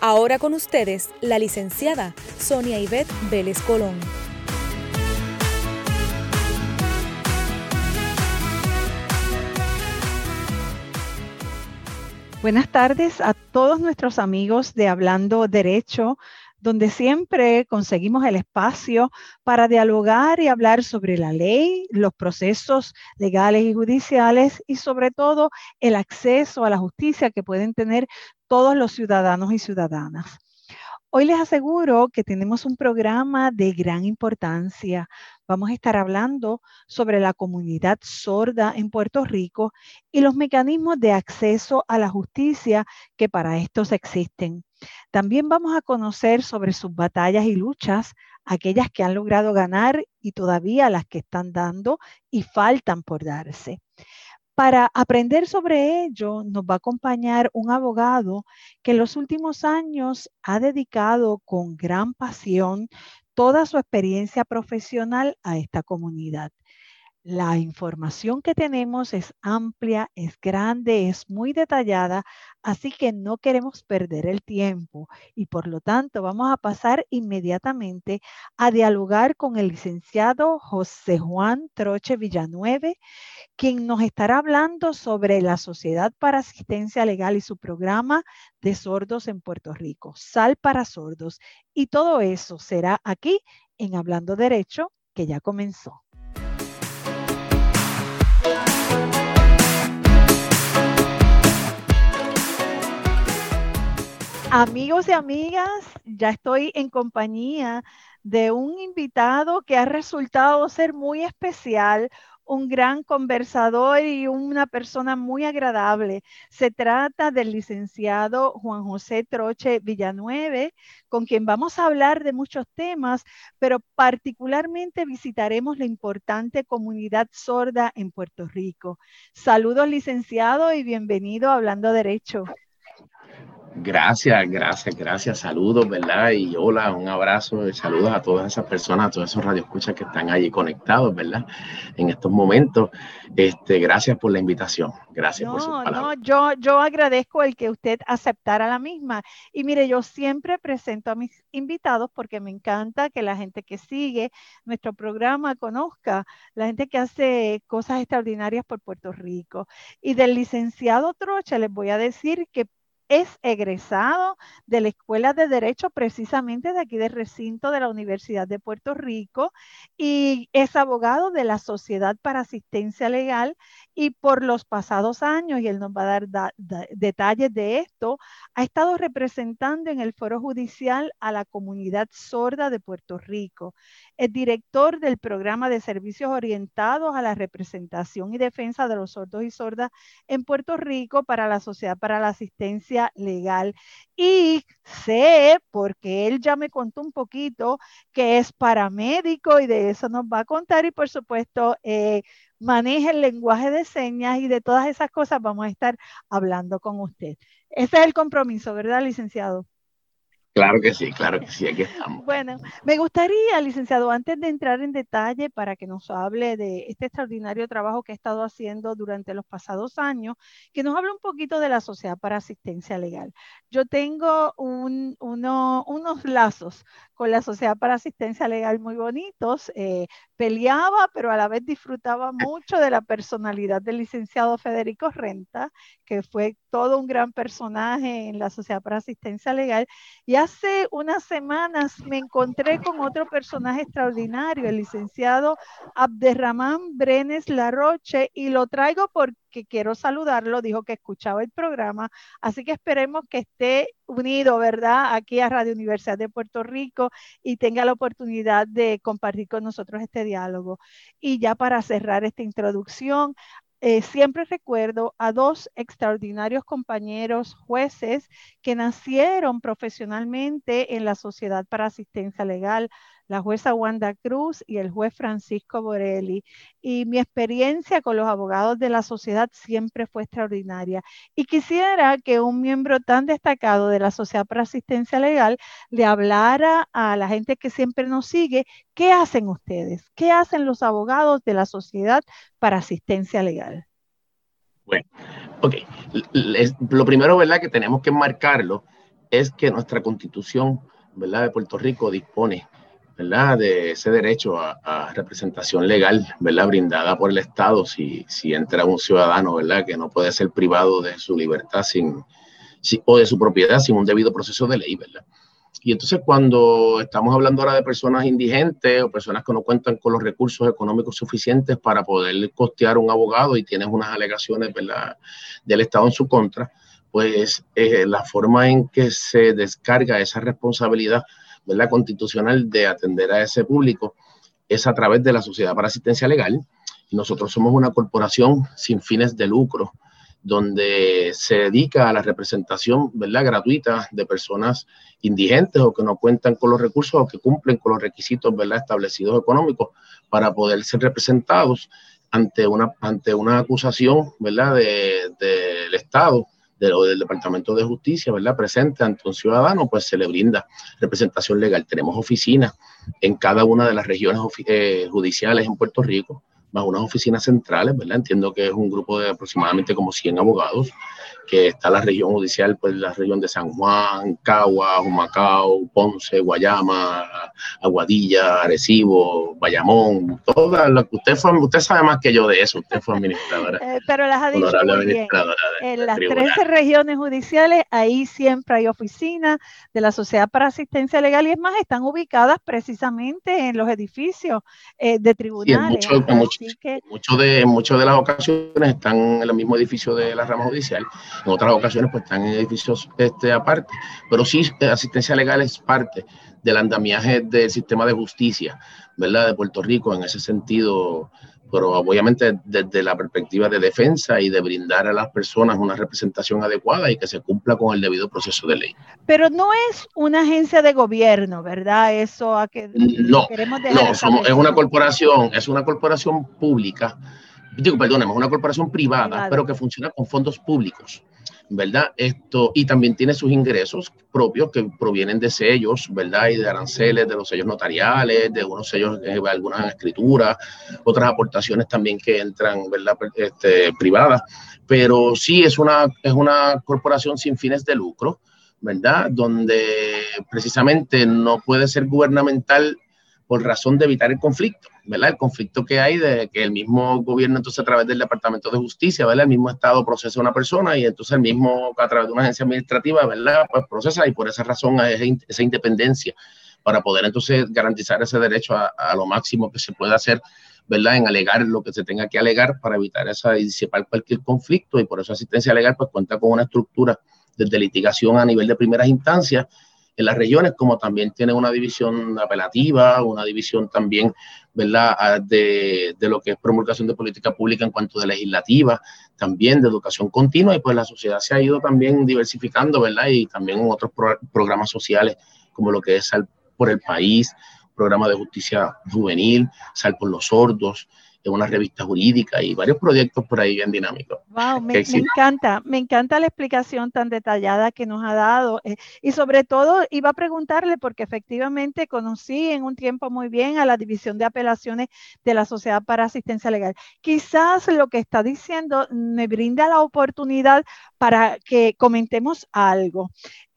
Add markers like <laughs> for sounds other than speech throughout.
Ahora con ustedes, la licenciada Sonia Ivette Vélez Colón. Buenas tardes a todos nuestros amigos de Hablando Derecho donde siempre conseguimos el espacio para dialogar y hablar sobre la ley, los procesos legales y judiciales y sobre todo el acceso a la justicia que pueden tener todos los ciudadanos y ciudadanas. Hoy les aseguro que tenemos un programa de gran importancia. Vamos a estar hablando sobre la comunidad sorda en Puerto Rico y los mecanismos de acceso a la justicia que para estos existen. También vamos a conocer sobre sus batallas y luchas, aquellas que han logrado ganar y todavía las que están dando y faltan por darse. Para aprender sobre ello, nos va a acompañar un abogado que en los últimos años ha dedicado con gran pasión toda su experiencia profesional a esta comunidad. La información que tenemos es amplia, es grande, es muy detallada, así que no queremos perder el tiempo y por lo tanto vamos a pasar inmediatamente a dialogar con el licenciado José Juan Troche Villanueve, quien nos estará hablando sobre la Sociedad para Asistencia Legal y su programa de sordos en Puerto Rico, Sal para Sordos. Y todo eso será aquí en Hablando Derecho, que ya comenzó. Amigos y amigas, ya estoy en compañía de un invitado que ha resultado ser muy especial, un gran conversador y una persona muy agradable. Se trata del licenciado Juan José Troche Villanueve, con quien vamos a hablar de muchos temas, pero particularmente visitaremos la importante comunidad sorda en Puerto Rico. Saludos, licenciado, y bienvenido a Hablando Derecho. Gracias, gracias, gracias. Saludos, ¿verdad? Y hola, un abrazo y saludos a todas esas personas, a todos esos radioescuchas que están allí conectados, ¿verdad? En estos momentos. Este, gracias por la invitación. Gracias por su palabras. No, yo, yo agradezco el que usted aceptara la misma. Y mire, yo siempre presento a mis invitados porque me encanta que la gente que sigue nuestro programa conozca, la gente que hace cosas extraordinarias por Puerto Rico. Y del licenciado Trocha les voy a decir que es egresado de la Escuela de Derecho precisamente de aquí del recinto de la Universidad de Puerto Rico y es abogado de la Sociedad para Asistencia Legal y por los pasados años, y él nos va a dar detalles de esto, ha estado representando en el foro judicial a la comunidad sorda de Puerto Rico. Es director del programa de servicios orientados a la representación y defensa de los sordos y sordas en Puerto Rico para la Sociedad para la Asistencia Legal. Y sé, porque él ya me contó un poquito, que es paramédico y de eso nos va a contar y por supuesto... Eh, maneja el lenguaje de señas y de todas esas cosas vamos a estar hablando con usted. Ese es el compromiso, ¿verdad, licenciado? Claro que sí, claro que sí, aquí estamos. Bueno, me gustaría, licenciado, antes de entrar en detalle para que nos hable de este extraordinario trabajo que ha estado haciendo durante los pasados años, que nos hable un poquito de la Sociedad para Asistencia Legal. Yo tengo unos lazos con la Sociedad para Asistencia Legal muy bonitos. Eh, peleaba, pero a la vez disfrutaba mucho de la personalidad del licenciado Federico Renta, que fue todo un gran personaje en la Sociedad para Asistencia Legal. Y hace unas semanas me encontré con otro personaje extraordinario, el licenciado Abderramán Brenes Larroche, y lo traigo porque que quiero saludarlo, dijo que escuchaba el programa, así que esperemos que esté unido, ¿verdad? Aquí a Radio Universidad de Puerto Rico y tenga la oportunidad de compartir con nosotros este diálogo. Y ya para cerrar esta introducción, eh, siempre recuerdo a dos extraordinarios compañeros jueces que nacieron profesionalmente en la Sociedad para Asistencia Legal, la jueza Wanda Cruz y el juez Francisco Borelli. Y mi experiencia con los abogados de la sociedad siempre fue extraordinaria. Y quisiera que un miembro tan destacado de la Sociedad para Asistencia Legal le hablara a la gente que siempre nos sigue, ¿qué hacen ustedes? ¿Qué hacen los abogados de la Sociedad para Asistencia Legal? Bueno, ok. Lo primero, ¿verdad?, que tenemos que marcarlo es que nuestra constitución, ¿verdad?, de Puerto Rico dispone ¿verdad? de ese derecho a, representación legal ¿verdad? brindada por el Estado si, si entra un ciudadano ¿verdad? que no puede ser privado de su libertad sin, o de su propiedad sin un debido proceso de ley. ¿verdad? Y entonces cuando estamos hablando ahora de personas indigentes o personas que no cuentan con los recursos económicos suficientes para poder costear un abogado y tienes unas alegaciones ¿verdad? del Estado en su contra, pues eh, la forma en que se descarga esa responsabilidad la constitucional de atender a ese público es a través de la Sociedad para Asistencia Legal. Nosotros somos una corporación sin fines de lucro, donde se dedica a la representación ¿verdad? gratuita de personas indigentes o que no cuentan con los recursos o que cumplen con los requisitos ¿verdad? establecidos económicos para poder ser representados ante una, ante una acusación ¿verdad? del de, del Departamento de Justicia, ¿verdad? Presente ante un ciudadano, pues se le brinda representación legal. Tenemos oficinas en cada una de las regiones eh, judiciales en Puerto Rico, más unas oficinas centrales, ¿verdad? Entiendo que es un grupo de aproximadamente como 100 abogados que está la región judicial, pues la región de San Juan, Cagua, Humacao, Ponce, Guayama, Aguadilla, Arecibo, Bayamón, todas las que usted fue, usted sabe más que yo de eso, usted fue administradora. Eh, pero las ha dicho muy bien. en las 13 regiones judiciales, ahí siempre hay oficinas de la Sociedad para Asistencia Legal y es más, están ubicadas precisamente en los edificios eh, de tribunales. Sí, muchas de, mucho de las ocasiones están en el mismo edificio de la rama judicial en otras ocasiones pues están en edificios este, aparte, pero sí eh, asistencia legal es parte del andamiaje del sistema de justicia, ¿verdad? De Puerto Rico en ese sentido, pero obviamente desde la perspectiva de defensa y de brindar a las personas una representación adecuada y que se cumpla con el debido proceso de ley. Pero no es una agencia de gobierno, ¿verdad? Eso a que no, no, somos, es una corporación, es una corporación pública digo, perdóname, una corporación privada, pero que funciona con fondos públicos, ¿verdad? Esto, y también tiene sus ingresos propios que provienen de sellos, ¿verdad? Y de aranceles, de los sellos notariales, de unos sellos, de algunas escrituras, otras aportaciones también que entran, ¿verdad? Este, privadas. Pero sí es una, es una corporación sin fines de lucro, ¿verdad? Donde precisamente no puede ser gubernamental por razón de evitar el conflicto, ¿verdad? El conflicto que hay de que el mismo gobierno, entonces a través del Departamento de Justicia, ¿verdad? El mismo Estado procesa a una persona y entonces el mismo a través de una agencia administrativa, ¿verdad? Pues procesa y por esa razón hay esa independencia para poder entonces garantizar ese derecho a, lo máximo que se pueda hacer, ¿verdad? En alegar lo que se tenga que alegar para evitar esa y disipar cualquier conflicto y por eso asistencia legal pues cuenta con una estructura de litigación a nivel de primeras instancias en las regiones, como también tiene una división apelativa, una división también, ¿verdad?, ah, de, de, lo que es promulgación de política pública en cuanto de legislativa, también de educación continua, y pues la sociedad se ha ido también diversificando, ¿verdad?, y también otros programas sociales, como lo que es Sal por el País, programa de justicia juvenil, Sal por los sordos, en una revista jurídica y varios proyectos por ahí bien dinámicos. Wow, me, encanta, me encanta la explicación tan detallada que nos ha dado. Eh, y sobre todo, iba a preguntarle, porque efectivamente conocí en un tiempo muy bien a la División de Apelaciones de la Sociedad para Asistencia Legal. Quizás lo que está diciendo me brinda la oportunidad para que comentemos algo.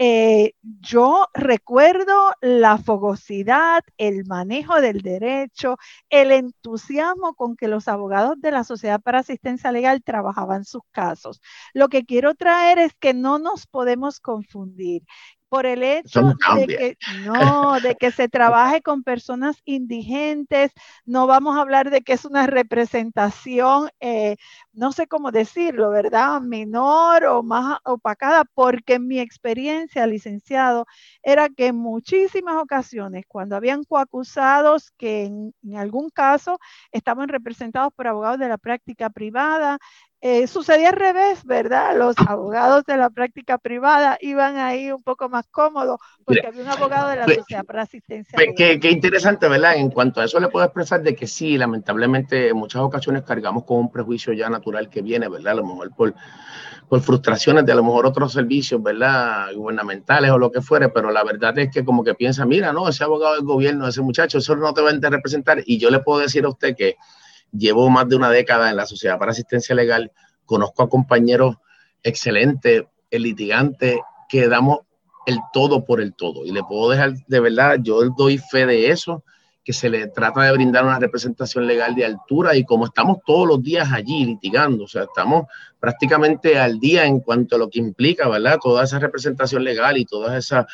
Eh, yo recuerdo la fogosidad, el manejo del derecho, el entusiasmo con que los abogados de la Sociedad para Asistencia Legal trabajaban sus casos. Lo que quiero traer es que no nos podemos confundir por el hecho de que no, de que se trabaje con personas indigentes, no vamos a hablar de que es una representación eh, no sé cómo decirlo, ¿verdad? Menor o más opacada, porque mi experiencia, licenciado, era que en muchísimas ocasiones, cuando habían coacusados que en, en algún caso estaban representados por abogados de la práctica privada, eh, sucedía al revés, ¿verdad? Los abogados de la práctica privada iban ahí un poco más cómodos porque había un abogado de la pues, sociedad para asistencia. Pues, qué, qué, interesante, ¿verdad? En cuanto a eso le puedo expresar de que sí, lamentablemente en muchas ocasiones cargamos con un prejuicio ya natural que viene, ¿verdad? A lo mejor por, por frustraciones de a lo mejor otros servicios, ¿verdad? Gubernamentales o lo que fuere, pero la verdad es que como que piensa, mira, no, ese abogado del gobierno, ese muchacho, eso no te va a representar. Y yo le puedo decir a usted que llevo más de una década en la Sociedad para Asistencia Legal, conozco a compañeros excelentes, litigantes, que damos el todo por el todo. Y le puedo dejar, de verdad, yo doy fe de eso, que se le trata de brindar una representación legal de altura y como estamos todos los días allí litigando, o sea, estamos prácticamente al día en cuanto a lo que implica, ¿verdad? Toda esa representación legal y toda esa,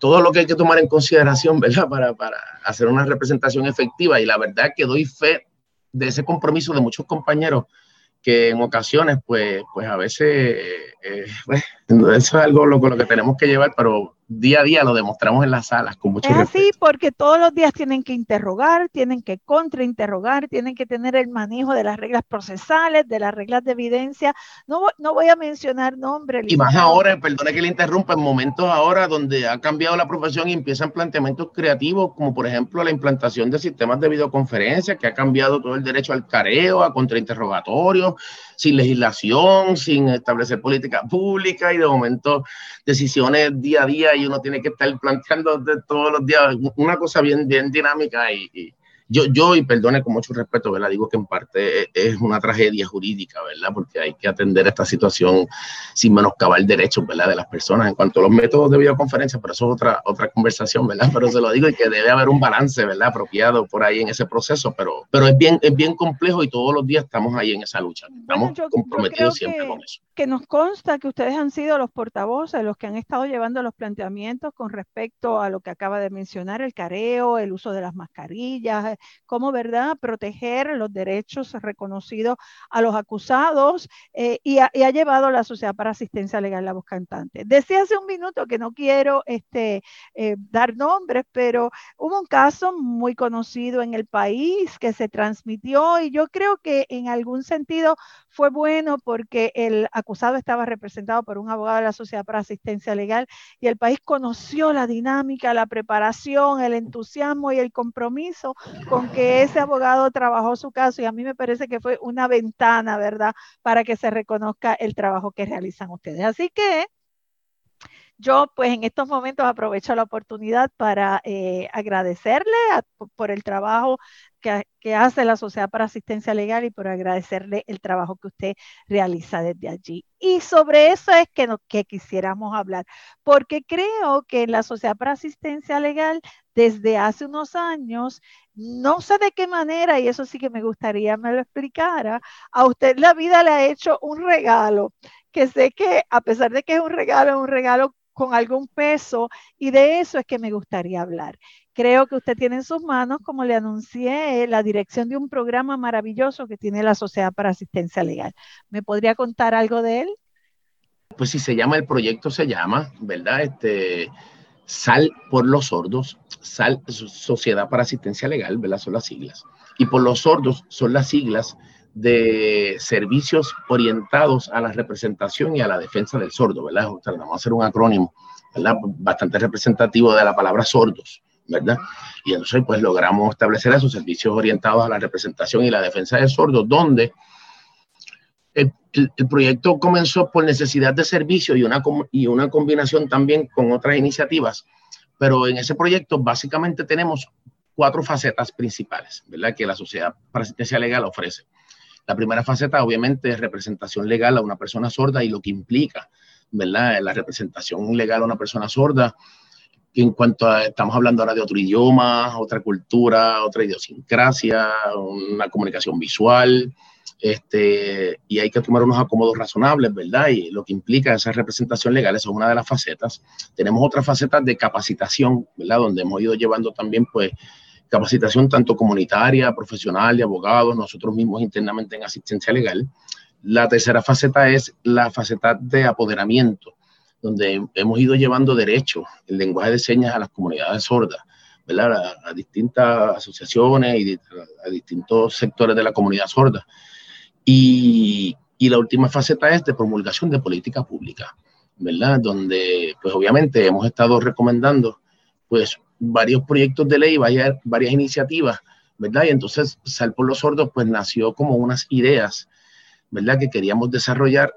todo lo que hay que tomar en consideración, ¿verdad? Para, para hacer una representación efectiva. Y la verdad que doy fe de ese compromiso de muchos compañeros que en ocasiones, pues, pues a veces, eh, pues, eso es algo lo, lo que tenemos que llevar, pero día a día lo demostramos en las salas con mucho Es así porque todos los días tienen que interrogar, tienen que contrainterrogar, tienen que tener el manejo de las reglas procesales, de las reglas de evidencia. No, no voy a mencionar nombres. Y más ahora, perdone que le interrumpa, en momentos ahora donde ha cambiado la profesión y empiezan planteamientos creativos, como por ejemplo la implantación de sistemas de videoconferencia, que ha cambiado todo el derecho al careo, a contrainterrogatorio, sin legislación, sin establecer política pública y de momento decisiones día a día y uno tiene que estar planteando de todos los días una cosa bien, bien dinámica y, yo, yo, y perdone con mucho respeto, ¿verdad? Digo que en parte es una tragedia jurídica, ¿verdad? Porque hay que atender esta situación sin menoscabar derechos, ¿verdad? De las personas en cuanto a los métodos de videoconferencia, pero eso es otra, otra conversación, ¿verdad? Pero se lo digo y que debe haber un balance, ¿verdad? Apropiado por ahí en ese proceso, pero, pero es, bien, es bien complejo y todos los días estamos ahí en esa lucha. Estamos comprometidos siempre con eso que nos consta que ustedes han sido los portavoces, los que han estado llevando los planteamientos con respecto a lo que acaba de mencionar, el careo, el uso de las mascarillas, eh, cómo, ¿verdad?, proteger los derechos reconocidos a los acusados eh, y, ha, llevado la Sociedad para Asistencia Legal La Voz Cantante. Decía hace un minuto que no quiero este, eh, dar nombres, pero hubo un caso muy conocido en el país que se transmitió y yo creo que en algún sentido fue bueno porque el acusado estaba representado por un abogado de la Sociedad para Asistencia Legal y el país conoció la dinámica, la preparación, el entusiasmo y el compromiso con que ese abogado trabajó su caso y a mí me parece que fue una ventana, ¿verdad?, para que se reconozca el trabajo que realizan ustedes. Así que yo pues en estos momentos aprovecho la oportunidad para eh, agradecerle por el trabajo que, hace la Sociedad para Asistencia Legal y por agradecerle el trabajo que usted realiza desde allí. Y sobre eso es que, que quisiéramos hablar, porque creo que la Sociedad para Asistencia Legal, desde hace unos años, no sé de qué manera, y eso sí que me gustaría me lo explicara, a usted la vida le ha hecho un regalo, que sé que a pesar de que es un regalo, es un regalo con algún peso, y de eso es que me gustaría hablar. Creo que usted tiene en sus manos, como le anuncié, la dirección de un programa maravilloso que tiene la Sociedad para Asistencia Legal. ¿Me podría contar algo de él? Pues si se llama, el proyecto se llama, ¿verdad? Este, Sal por los sordos, Sal Sociedad para Asistencia Legal, ¿verdad? Son las siglas. Y por los sordos son las siglas de servicios orientados a la representación y a la defensa del sordo, ¿verdad? Vamos a hacer un acrónimo, ¿verdad? Bastante representativo de la palabra sordos. ¿verdad? Y entonces pues logramos establecer esos servicios orientados a la representación y la defensa de sordos, donde el, proyecto comenzó por necesidad de servicio y una, y una combinación también con otras iniciativas, pero en ese proyecto básicamente tenemos cuatro facetas principales, ¿verdad? Que la Sociedad para Asistencia Legal ofrece. La primera faceta, obviamente, es representación legal a una persona sorda y lo que implica, ¿verdad? La representación legal a una persona sorda en cuanto a, estamos hablando ahora de otro idioma, otra cultura, otra idiosincrasia, una comunicación visual, este, y hay que tomar unos acomodos razonables, ¿verdad? Y lo que implica esa representación legal, eso es una de las facetas. Tenemos otras facetas de capacitación, ¿verdad? Donde hemos ido llevando también, pues, capacitación tanto comunitaria, profesional, de abogados, nosotros mismos internamente en asistencia legal. La tercera faceta es la faceta de apoderamiento, donde hemos ido llevando derecho, el lenguaje de señas a las comunidades sordas, ¿verdad? A, distintas asociaciones y a distintos sectores de la comunidad sorda. Y, y la última faceta es de promulgación de política pública, ¿verdad? Donde, pues obviamente hemos estado recomendando, pues, varios proyectos de ley, varias, varias iniciativas, ¿verdad? Y entonces Sal por los Sordos, pues, nació como unas ideas, ¿verdad? Que queríamos desarrollar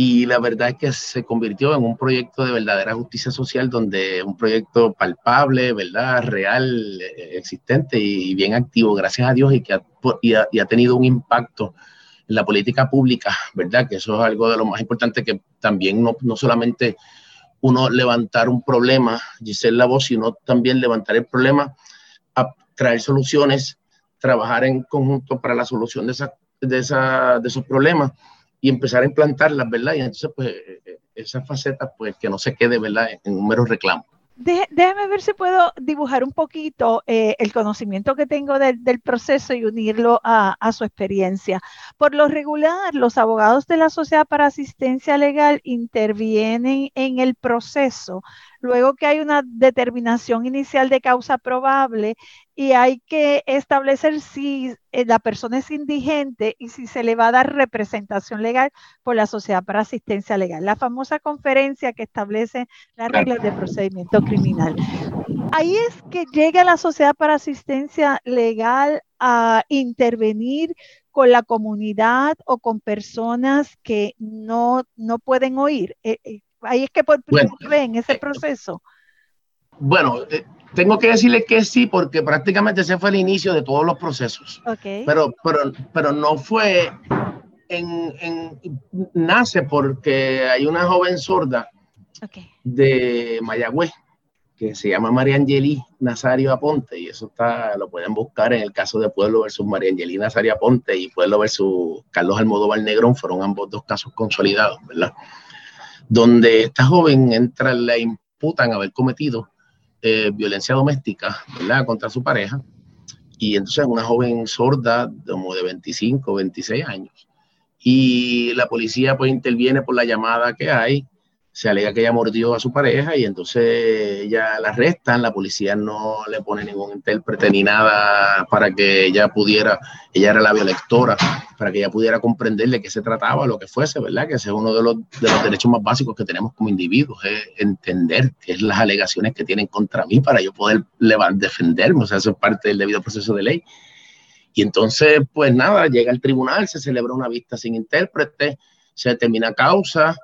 y la verdad es que se convirtió en un proyecto de verdadera justicia social, donde un proyecto palpable, ¿verdad? Real, eh, existente y bien activo, gracias a Dios, y que ha, ha tenido un impacto en la política pública, ¿verdad? Que eso es algo de lo más importante que también no, no solamente uno levantar un problema, ser la voz, sino también levantar el problema, a traer soluciones, trabajar en conjunto para la solución de, esa, de, esa, de esos problemas y empezar a implantarlas, ¿verdad? Y entonces, pues, eh, eh, esa faceta, pues, que no se quede, ¿verdad?, en un mero reclamo déjame ver si puedo dibujar un poquito eh, el conocimiento que tengo del proceso y unirlo a, su experiencia. Por lo regular, los abogados de la Sociedad para Asistencia Legal intervienen en el proceso luego que hay una determinación inicial de causa probable y hay que establecer si eh, la persona es indigente y si se le va a dar representación legal por la Sociedad para Asistencia Legal, la famosa conferencia que establece las reglas de procedimiento criminal. Ahí es que llega la Sociedad para Asistencia Legal a intervenir con la comunidad o con personas que no, no pueden oír. Eh, eh, Ahí es que por primera vez en ese proceso. Bueno, tengo que decirle que sí, porque prácticamente ese fue el inicio de todos los procesos. Okay. Pero, pero, pero no fue en, en, nace porque hay una joven sorda de Mayagüez que se llama María Angelí Nazario Aponte, y eso está, lo pueden buscar en el caso de Pueblo versus María Angelí Nazario Aponte y Pueblo versus Carlos Almodóvar Negrón, fueron ambos dos casos consolidados, ¿verdad? donde esta joven entra, le imputan haber cometido eh, violencia doméstica, contra su pareja, y entonces una joven sorda, como de 25, 26 años, y la policía pues interviene por la llamada que hay, se alega que ella mordió a su pareja y entonces ella la arrestan, la policía no le pone ningún intérprete ni nada para que ella pudiera, ella era la biolectora, para que ella pudiera comprender de qué se trataba, lo que fuese, ¿verdad? Que ese es uno de los, de los derechos más básicos que tenemos como individuos, es entender qué es las alegaciones que tienen contra mí para yo poder defenderme, o sea, eso es parte del debido proceso de ley. Y entonces, pues nada, llega al tribunal, se celebra una vista sin intérprete, se determina causa,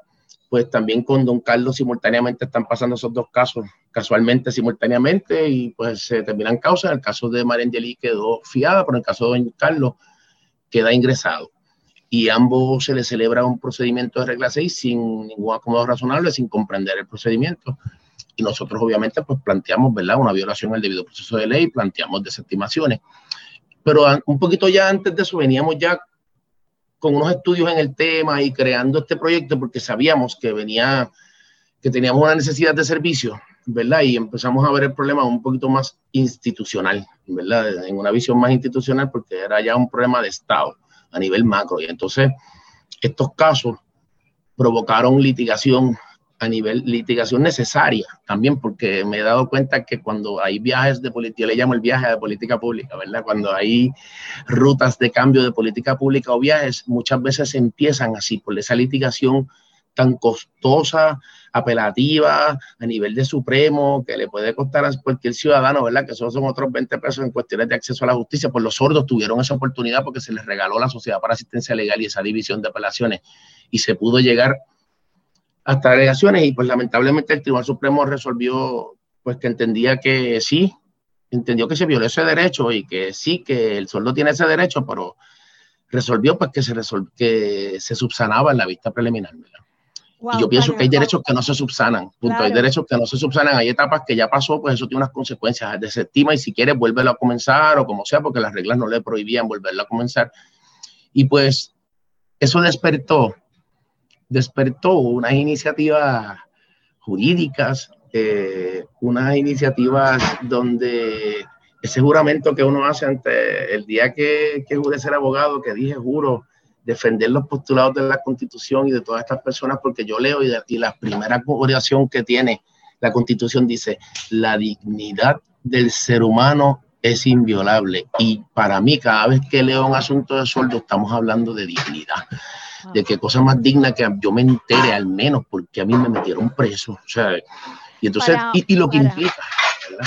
pues también con Don Carlos simultáneamente están pasando esos dos casos, casualmente simultáneamente, y pues se terminan causas. En el caso de María Angelí quedó fiada, pero en el caso de Don Carlos queda ingresado. Y ambos se les celebra un procedimiento de regla 6 sin ningún acomodo razonable, sin comprender el procedimiento. Y nosotros obviamente pues planteamos, ¿verdad? Una violación al debido proceso de ley, planteamos desestimaciones. Pero un poquito ya antes de eso veníamos ya con unos estudios en el tema y creando este proyecto porque sabíamos que venía, que teníamos una necesidad de servicio, ¿verdad? Y empezamos a ver el problema un poquito más institucional, ¿verdad? En una visión más institucional porque era ya un problema de Estado a nivel macro. Y entonces estos casos provocaron litigación a nivel litigación necesaria también, porque me he dado cuenta que cuando hay viajes de política, yo le llamo el viaje de política pública, ¿verdad? Cuando hay rutas de cambio de política pública o viajes, muchas veces empiezan así, por esa litigación tan costosa, apelativa, a nivel de Supremo, que le puede costar a cualquier ciudadano, ¿verdad? Que solo son otros 20 pesos en cuestiones de acceso a la justicia, pues los sordos tuvieron esa oportunidad porque se les regaló la Sociedad para Asistencia Legal y esa división de apelaciones y se pudo llegar hasta alegaciones y pues lamentablemente el Tribunal Supremo resolvió pues que entendía que sí, entendió que se violó ese derecho y que sí, que el sueldo tiene ese derecho, pero resolvió pues que se, que se subsanaba en la vista preliminar. y yo pienso que hay derechos que no se subsanan, punto. Hay derechos que no se subsanan, hay etapas que ya pasó, pues eso tiene unas consecuencias. Desestima y si quiere vuélvelo a comenzar o como sea, porque las reglas no le prohibían volverlo a comenzar. Y pues eso despertó despertó unas iniciativas jurídicas, eh, unas iniciativas donde ese juramento que uno hace ante el día que, que jure ser abogado, que dije, juro defender los postulados de la Constitución y de todas estas personas, porque yo leo y, y la primera oración que tiene la Constitución dice, la dignidad del ser humano es inviolable. Y para mí, cada vez que leo un asunto de sueldo, estamos hablando de dignidad. De qué cosa más digna que yo me entere al menos, porque a mí me metieron preso. O sea, y entonces, y, lo que implica.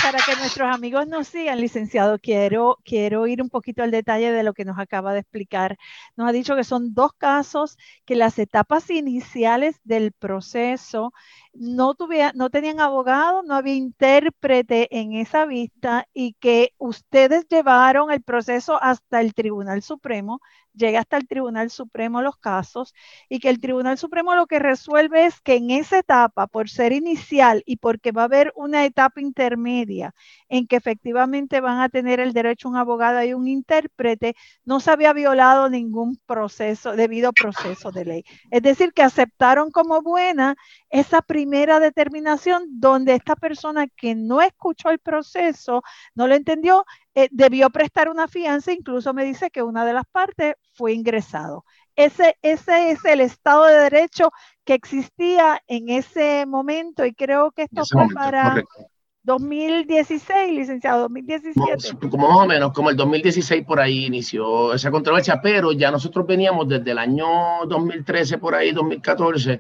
Para que nuestros amigos nos sigan, licenciado, quiero, quiero ir un poquito al detalle de lo que nos acaba de explicar. Nos ha dicho que son dos casos que las etapas iniciales del proceso no, no tenían abogado, no había intérprete en esa vista y que ustedes llevaron el proceso hasta el Tribunal Supremo, llega hasta el Tribunal Supremo los casos y que el Tribunal Supremo lo que resuelve es que en esa etapa, por ser inicial y porque va a haber una etapa intermedia en que efectivamente van a tener el derecho a un abogado y un intérprete, no se había violado ningún proceso, debido proceso de ley. Es decir, que aceptaron como buena esa primera determinación donde esta persona que no escuchó el proceso, no lo entendió, eh, debió prestar una fianza, incluso me dice que una de las partes fue ingresado. Ese, ese es el Estado de Derecho que existía en ese momento y creo que esto fue para... 2016, licenciado, 2017. Como más o menos, como el 2016 por ahí inició esa controversia, pero ya nosotros veníamos desde el año 2013 por ahí, 2014,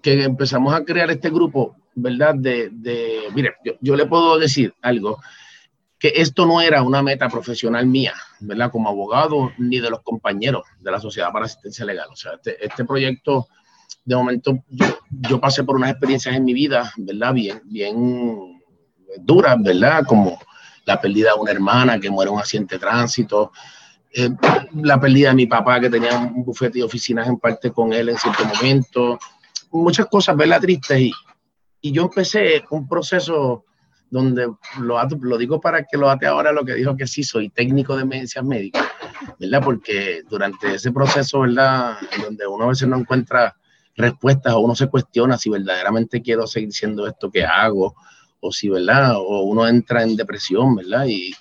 que empezamos a crear este grupo, ¿verdad? De, de mire, yo, yo, le puedo decir algo, que esto no era una meta profesional mía, ¿verdad? Como abogado, ni de los compañeros de la Sociedad para Asistencia Legal. O sea, este, este proyecto, de momento, yo, yo pasé por unas experiencias en mi vida, ¿verdad? Bien, bien duras, ¿verdad? Como la pérdida de una hermana que muere en un accidente de tránsito, eh, la pérdida de mi papá que tenía un bufete de oficinas en parte con él en cierto momento, muchas cosas, ¿verdad? Tristes. Y, y yo empecé un proceso donde lo, lo digo para que lo ate ahora lo que dijo que sí, soy técnico de emergencias médicas, ¿verdad? Porque durante ese proceso, ¿verdad? Donde uno a veces no encuentra respuestas o uno se cuestiona si verdaderamente quiero seguir siendo esto que hago o si, ¿verdad? O uno entra en depresión, ¿verdad? Y,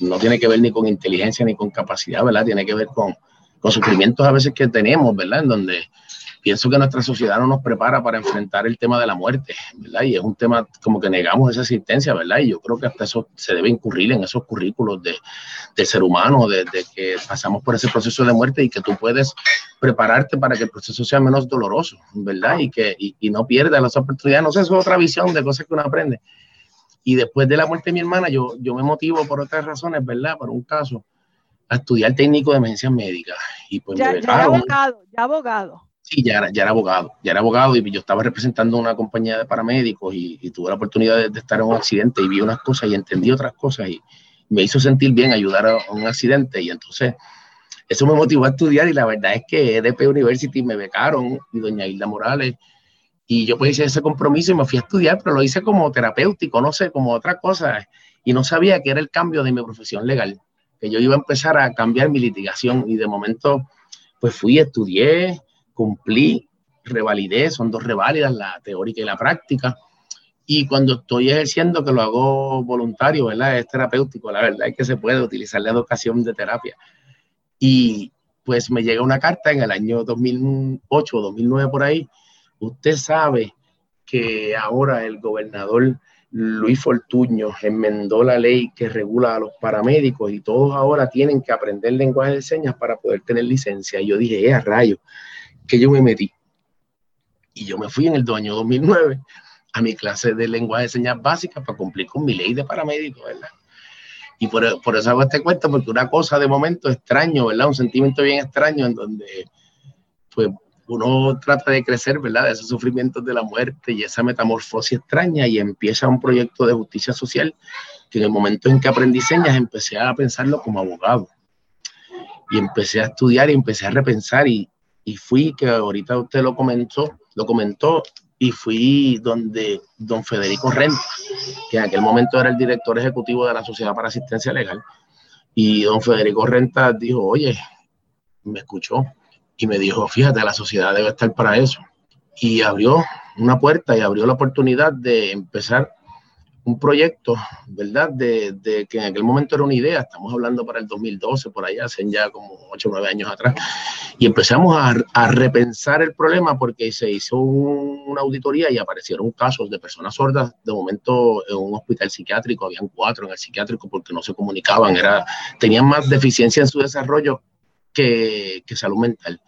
no tiene que ver ni con inteligencia ni con capacidad, ¿verdad? Tiene que ver con, con sufrimientos a veces que tenemos, ¿verdad? En donde pienso que nuestra sociedad no nos prepara para enfrentar el tema de la muerte, ¿verdad? Y es un tema como que negamos esa existencia, ¿verdad? Y yo creo que hasta eso se debe incurrir en esos currículos de, ser humano, desde que pasamos por ese proceso de muerte y que tú puedes prepararte para que el proceso sea menos doloroso, ¿verdad? Y que y, no pierdas las oportunidades. No sé, eso es otra visión de cosas que uno aprende. Y después de la muerte de mi hermana, yo, yo me motivo por otras razones, ¿verdad? Por un caso, a estudiar técnico de emergencias médicas. Y pues ya, ya abogado, ya abogado. Sí, ya era, ya era abogado, ya era abogado y yo estaba representando una compañía de paramédicos y, tuve la oportunidad de, estar en un accidente y vi unas cosas y entendí otras cosas y me hizo sentir bien ayudar a, un accidente y entonces eso me motivó a estudiar y la verdad es que EDP University me becaron y doña Hilda Morales y yo pues hice ese compromiso y me fui a estudiar, pero lo hice como terapéutico, no sé, como otra cosa y no sabía que era el cambio de mi profesión legal, que yo iba a empezar a cambiar mi litigación y de momento pues fui, estudié, cumplí, revalidé, son dos reválidas, la teórica y la práctica. Y cuando estoy ejerciendo, que lo hago voluntario, ¿verdad? Es terapéutico, la verdad es que se puede utilizar la educación de terapia. Y pues me llega una carta en el año 2008 o 2009 por ahí. Usted sabe que ahora el gobernador Luis Fortuño enmendó la ley que regula a los paramédicos y todos ahora tienen que aprender lenguaje de señas para poder tener licencia. Y yo dije, eh, a rayo, que yo me metí. Y yo me fui en el año 2009 a mi clase de lenguaje de señas básicas para cumplir con mi ley de paramédico, ¿verdad? Y por, por, eso hago este cuento, porque una cosa de momento extraño, ¿verdad? Un sentimiento bien extraño en donde, pues, uno trata de crecer, ¿verdad? De esos sufrimientos de la muerte y esa metamorfosis extraña y empieza un proyecto de justicia social que en el momento en que aprendí señas empecé a pensarlo como abogado. Y empecé a estudiar y empecé a repensar y, y fui, que ahorita usted lo comentó, lo comentó, y fui donde don Federico Renta, que en aquel momento era el director ejecutivo de la Sociedad para Asistencia Legal, y don Federico Renta dijo, oye, me escuchó y me dijo, fíjate, la sociedad debe estar para eso. Y abrió una puerta y abrió la oportunidad de empezar un proyecto, ¿verdad? De, de, que en aquel momento era una idea, estamos hablando para el 2012, por allá, hace ya como 8 o 9 años atrás, y empezamos a, a repensar el problema porque se hizo un, una auditoría y aparecieron casos de personas sordas, de momento en un hospital psiquiátrico, habían cuatro en el psiquiátrico porque no se comunicaban, era, tenían más deficiencia en su desarrollo que, que salud mental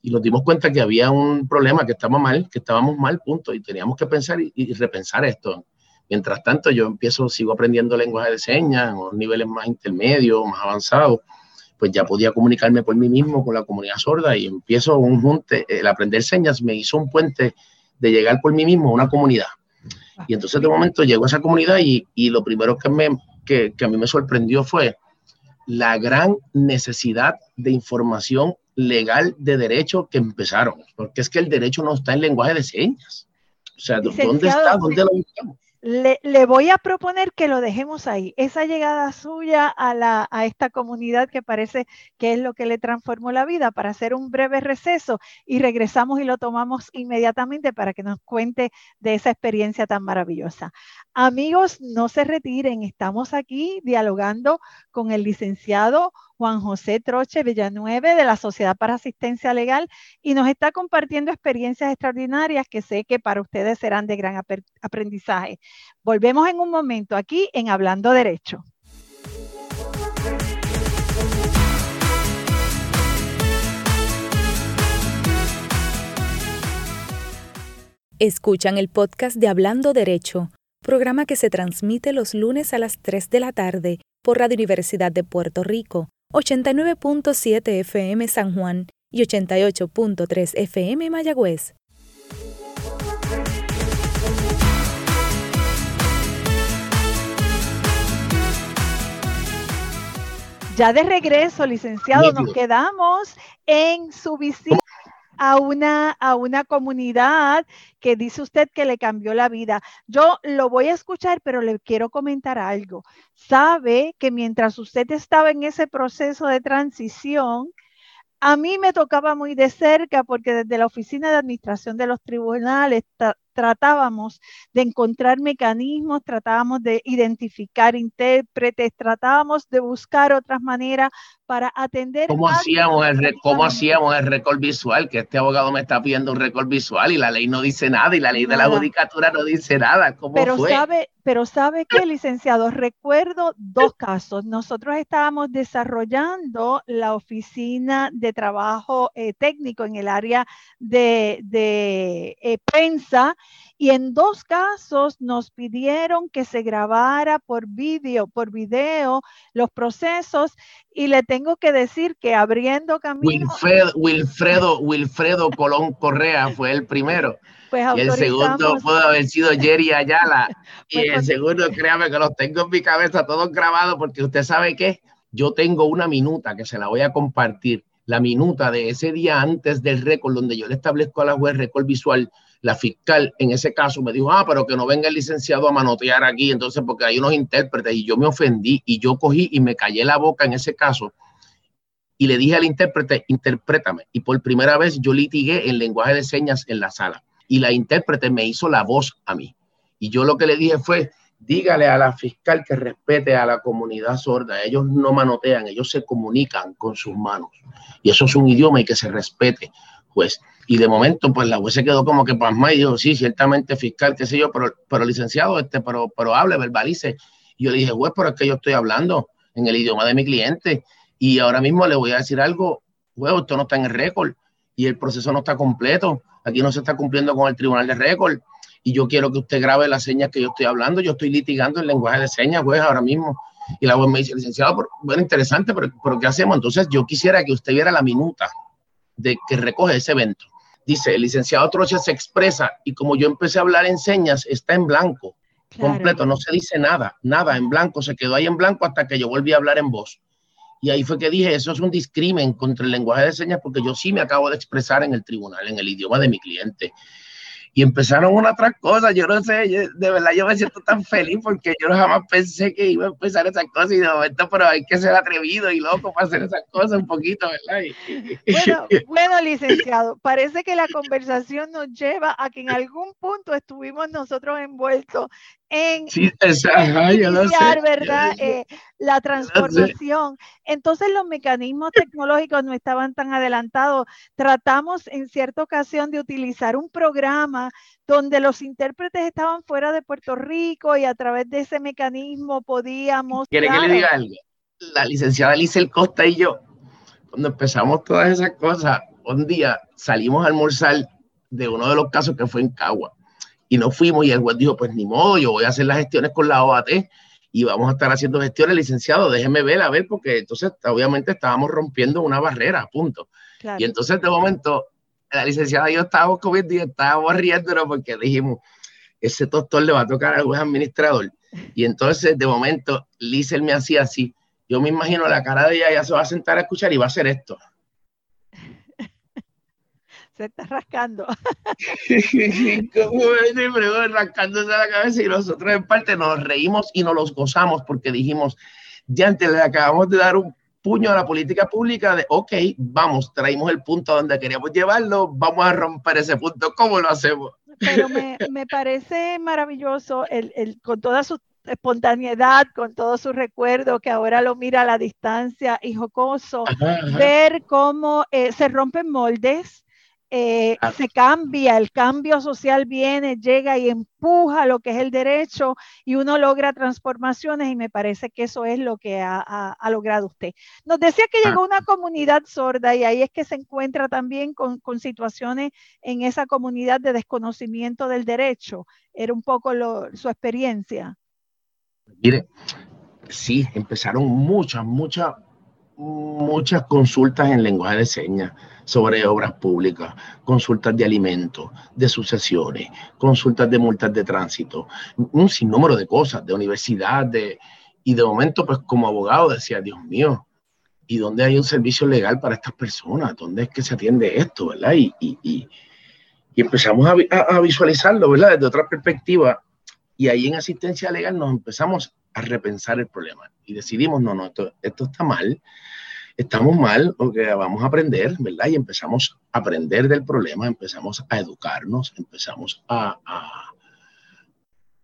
y nos dimos cuenta que había un problema, que estaba mal, que estábamos mal, punto, y teníamos que pensar y, y, repensar esto. Mientras tanto, yo empiezo, sigo aprendiendo lenguaje de señas, en unos niveles más intermedios, más avanzados, pues ya podía comunicarme por mí mismo con la comunidad sorda y empiezo un junte, el aprender señas me hizo un puente de llegar por mí mismo a una comunidad. Y entonces de momento llego a esa comunidad y, y lo primero que, me, que, que a mí me sorprendió fue la gran necesidad de información legal de derecho que empezaron, porque es que el derecho no está en lenguaje de señas. O sea, ¿dónde está? ¿Dónde lo buscamos? Le, voy a proponer que lo dejemos ahí. Esa llegada suya a, la, a esta comunidad que parece que es lo que le transformó la vida para hacer un breve receso y regresamos y lo tomamos inmediatamente para que nos cuente de esa experiencia tan maravillosa. Amigos, no se retiren. Estamos aquí dialogando con el licenciado Juan José Troche Villanueve de la Sociedad para Asistencia Legal y nos está compartiendo experiencias extraordinarias que sé que para ustedes serán de gran aprendizaje. Volvemos en un momento aquí en Hablando Derecho. Escuchan el podcast de Hablando Derecho, programa que se transmite los lunes a las 3 de la tarde por Radio Universidad de Puerto Rico 89.7 FM San Juan y 88.3 FM Mayagüez. Ya de regreso, licenciado, nos quedamos en su visita a una, a una comunidad que dice usted que le cambió la vida. Yo lo voy a escuchar, pero le quiero comentar algo. Sabe que mientras usted estaba en ese proceso de transición, a mí me tocaba muy de cerca porque desde la oficina de administración de los tribunales tratábamos de encontrar mecanismos, tratábamos de identificar intérpretes, tratábamos de buscar otras maneras para atender. ¿Cómo hacíamos, el, ¿Cómo hacíamos el récord visual? Que este abogado me está pidiendo un récord visual y la ley no dice nada y la ley nada. de la judicatura no dice nada. ¿Cómo pero fue? sabe, pero sabe que, licenciado, recuerdo dos casos. Nosotros estábamos desarrollando la oficina de trabajo eh, técnico en el área de, de eh, prensa y en dos casos nos pidieron que se grabara por vídeo, por video, los procesos y le tengo que decir que abriendo camino. Wilfredo, Wilfredo, Wilfredo Colón Correa fue el primero. <laughs> Pues y el segundo pudo haber sido Jerry Ayala. <laughs> y pues el segundo, créame que los tengo en mi cabeza todos grabados porque usted sabe que yo tengo una minuta que se la voy a compartir. La minuta de ese día antes del récord, donde yo le establezco a la juez récord visual la fiscal en ese caso me dijo, ah, pero que no venga el licenciado a manotear aquí, entonces porque hay unos intérpretes y yo me ofendí y yo cogí y me callé la boca en ese caso y le dije al intérprete, interprétame. Y por primera vez yo litigué en lenguaje de señas en la sala y la intérprete me hizo la voz a mí. Y yo lo que le dije fue, dígale a la fiscal que respete a la comunidad sorda. Ellos no manotean, ellos se comunican con sus manos. Y eso es un idioma y que se respete, pues. Y de momento, pues la juez se quedó como que pasma y dijo, sí, ciertamente fiscal, qué sé yo, pero, pero licenciado, este, pero, pero hable, verbalice. Y yo le dije, juez, pero es que yo estoy hablando en el idioma de mi cliente y ahora mismo le voy a decir algo, juez, esto no está en el récord y el proceso no está completo. Aquí no se está cumpliendo con el tribunal de récord y yo quiero que usted grabe las señas que yo estoy hablando. Yo estoy litigando el lenguaje de señas, juez, ahora mismo. Y la juez me dice, licenciado, bueno, interesante, pero, pero ¿qué hacemos? Entonces yo quisiera que usted viera la minuta de que recoge ese evento dice, el licenciado Troche se expresa y como yo empecé a hablar en señas, está en blanco, claro. completo, no se dice nada, nada, en blanco, se quedó ahí en blanco hasta que yo volví a hablar en voz. Y ahí fue que dije, eso es un discrimen contra el lenguaje de señas porque yo sí me acabo de expresar en el tribunal, en el idioma de mi cliente y empezaron una otra cosa, yo no sé, de verdad yo me siento tan feliz porque yo jamás pensé que iba a empezar esas cosas y de momento, pero hay que ser atrevido y loco para hacer esas cosas un poquito, ¿verdad? <laughs> Bueno, bueno, licenciado, parece que la conversación nos lleva a que en algún punto estuvimos nosotros envueltos en <laughs> iniciar, ¿verdad? Eh, la transformación. Entonces los mecanismos tecnológicos no estaban tan adelantados. Tratamos en cierta ocasión de utilizar un programa donde los intérpretes estaban fuera de Puerto Rico y a través de ese mecanismo podíamos... ¿Quiere que le diga algo? La licenciada Lizel Costa y yo, cuando empezamos todas esas cosas, un día salimos a almorzar de uno de los casos que fue en Cagua y no fuimos y el juez dijo, pues ni modo, yo voy a hacer las gestiones con la OAT y vamos a estar haciendo gestiones, licenciado, déjeme ver, a ver, porque entonces obviamente estábamos rompiendo una barrera, punto. Y entonces de momento la licenciada y yo estábamos comiendo y estábamos riéndonos porque dijimos, ese doctor le va a tocar al juez administrador. Y entonces de momento Lizel me hacía así, yo me imagino la cara de ella, ya se va a sentar a escuchar y va a hacer esto se está rascando. <laughs> Como siempre, rascándose la cabeza y nosotros en parte nos reímos y nos los gozamos porque dijimos, ya antes le acabamos de dar un puño a la política pública de, ok, vamos, traímos el punto donde queríamos llevarlo, vamos a romper ese punto, ¿cómo lo hacemos? Pero me, <laughs> me parece maravilloso el, el, con toda su espontaneidad, con todo su recuerdo, que ahora lo mira a la distancia y jocoso, ver cómo eh, se rompen moldes, eh, se cambia, el cambio social viene, llega y empuja lo que es el derecho y uno logra transformaciones y me parece que eso es lo que ha, logrado usted. Nos decía que llegó una comunidad sorda y ahí es que se encuentra también con, situaciones en esa comunidad de desconocimiento del derecho. Era un poco su experiencia. Mire, sí, empezaron muchas, muchas, muchas consultas en lenguaje de señas sobre obras públicas, consultas de alimentos, de sucesiones, consultas de multas de tránsito, un sinnúmero de cosas, de universidad, y de momento, pues como abogado decía, Dios mío, ¿y dónde hay un servicio legal para estas personas? ¿Dónde es que se atiende esto, verdad? Y, y, y, empezamos a, a, visualizarlo, ¿verdad? Desde otra perspectiva. Y ahí en asistencia legal nos empezamos a repensar el problema y decidimos, no, no, esto, esto está mal, estamos mal porque vamos a aprender, ¿verdad? Y empezamos a aprender del problema, empezamos a educarnos, empezamos a,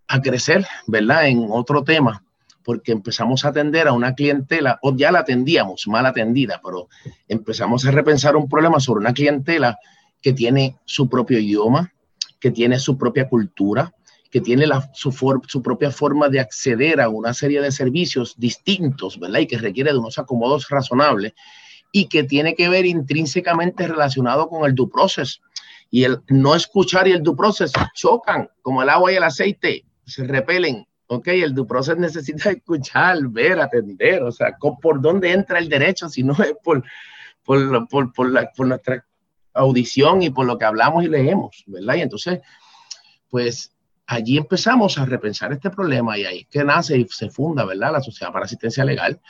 a, crecer, ¿verdad? En otro tema, porque empezamos a atender a una clientela, o ya la atendíamos mal atendida, pero empezamos a repensar un problema sobre una clientela que tiene su propio idioma, que tiene su propia cultura, que tiene la, su, su, propia forma de acceder a una serie de servicios distintos, ¿verdad? Y que requiere de unos acomodos razonables y que tiene que ver intrínsecamente relacionado con el due process. Y el no escuchar y el due process chocan, como el agua y el aceite, se repelen. Ok, el due process <laughs> necesita escuchar, ver, atender, o sea, ¿por dónde entra el derecho si no es por, por, por, por, la, por nuestra audición y por lo que hablamos y leemos, ¿verdad? Y entonces, pues allí empezamos a repensar este problema y ahí es que nace y se funda, ¿verdad? La Sociedad para Asistencia Legal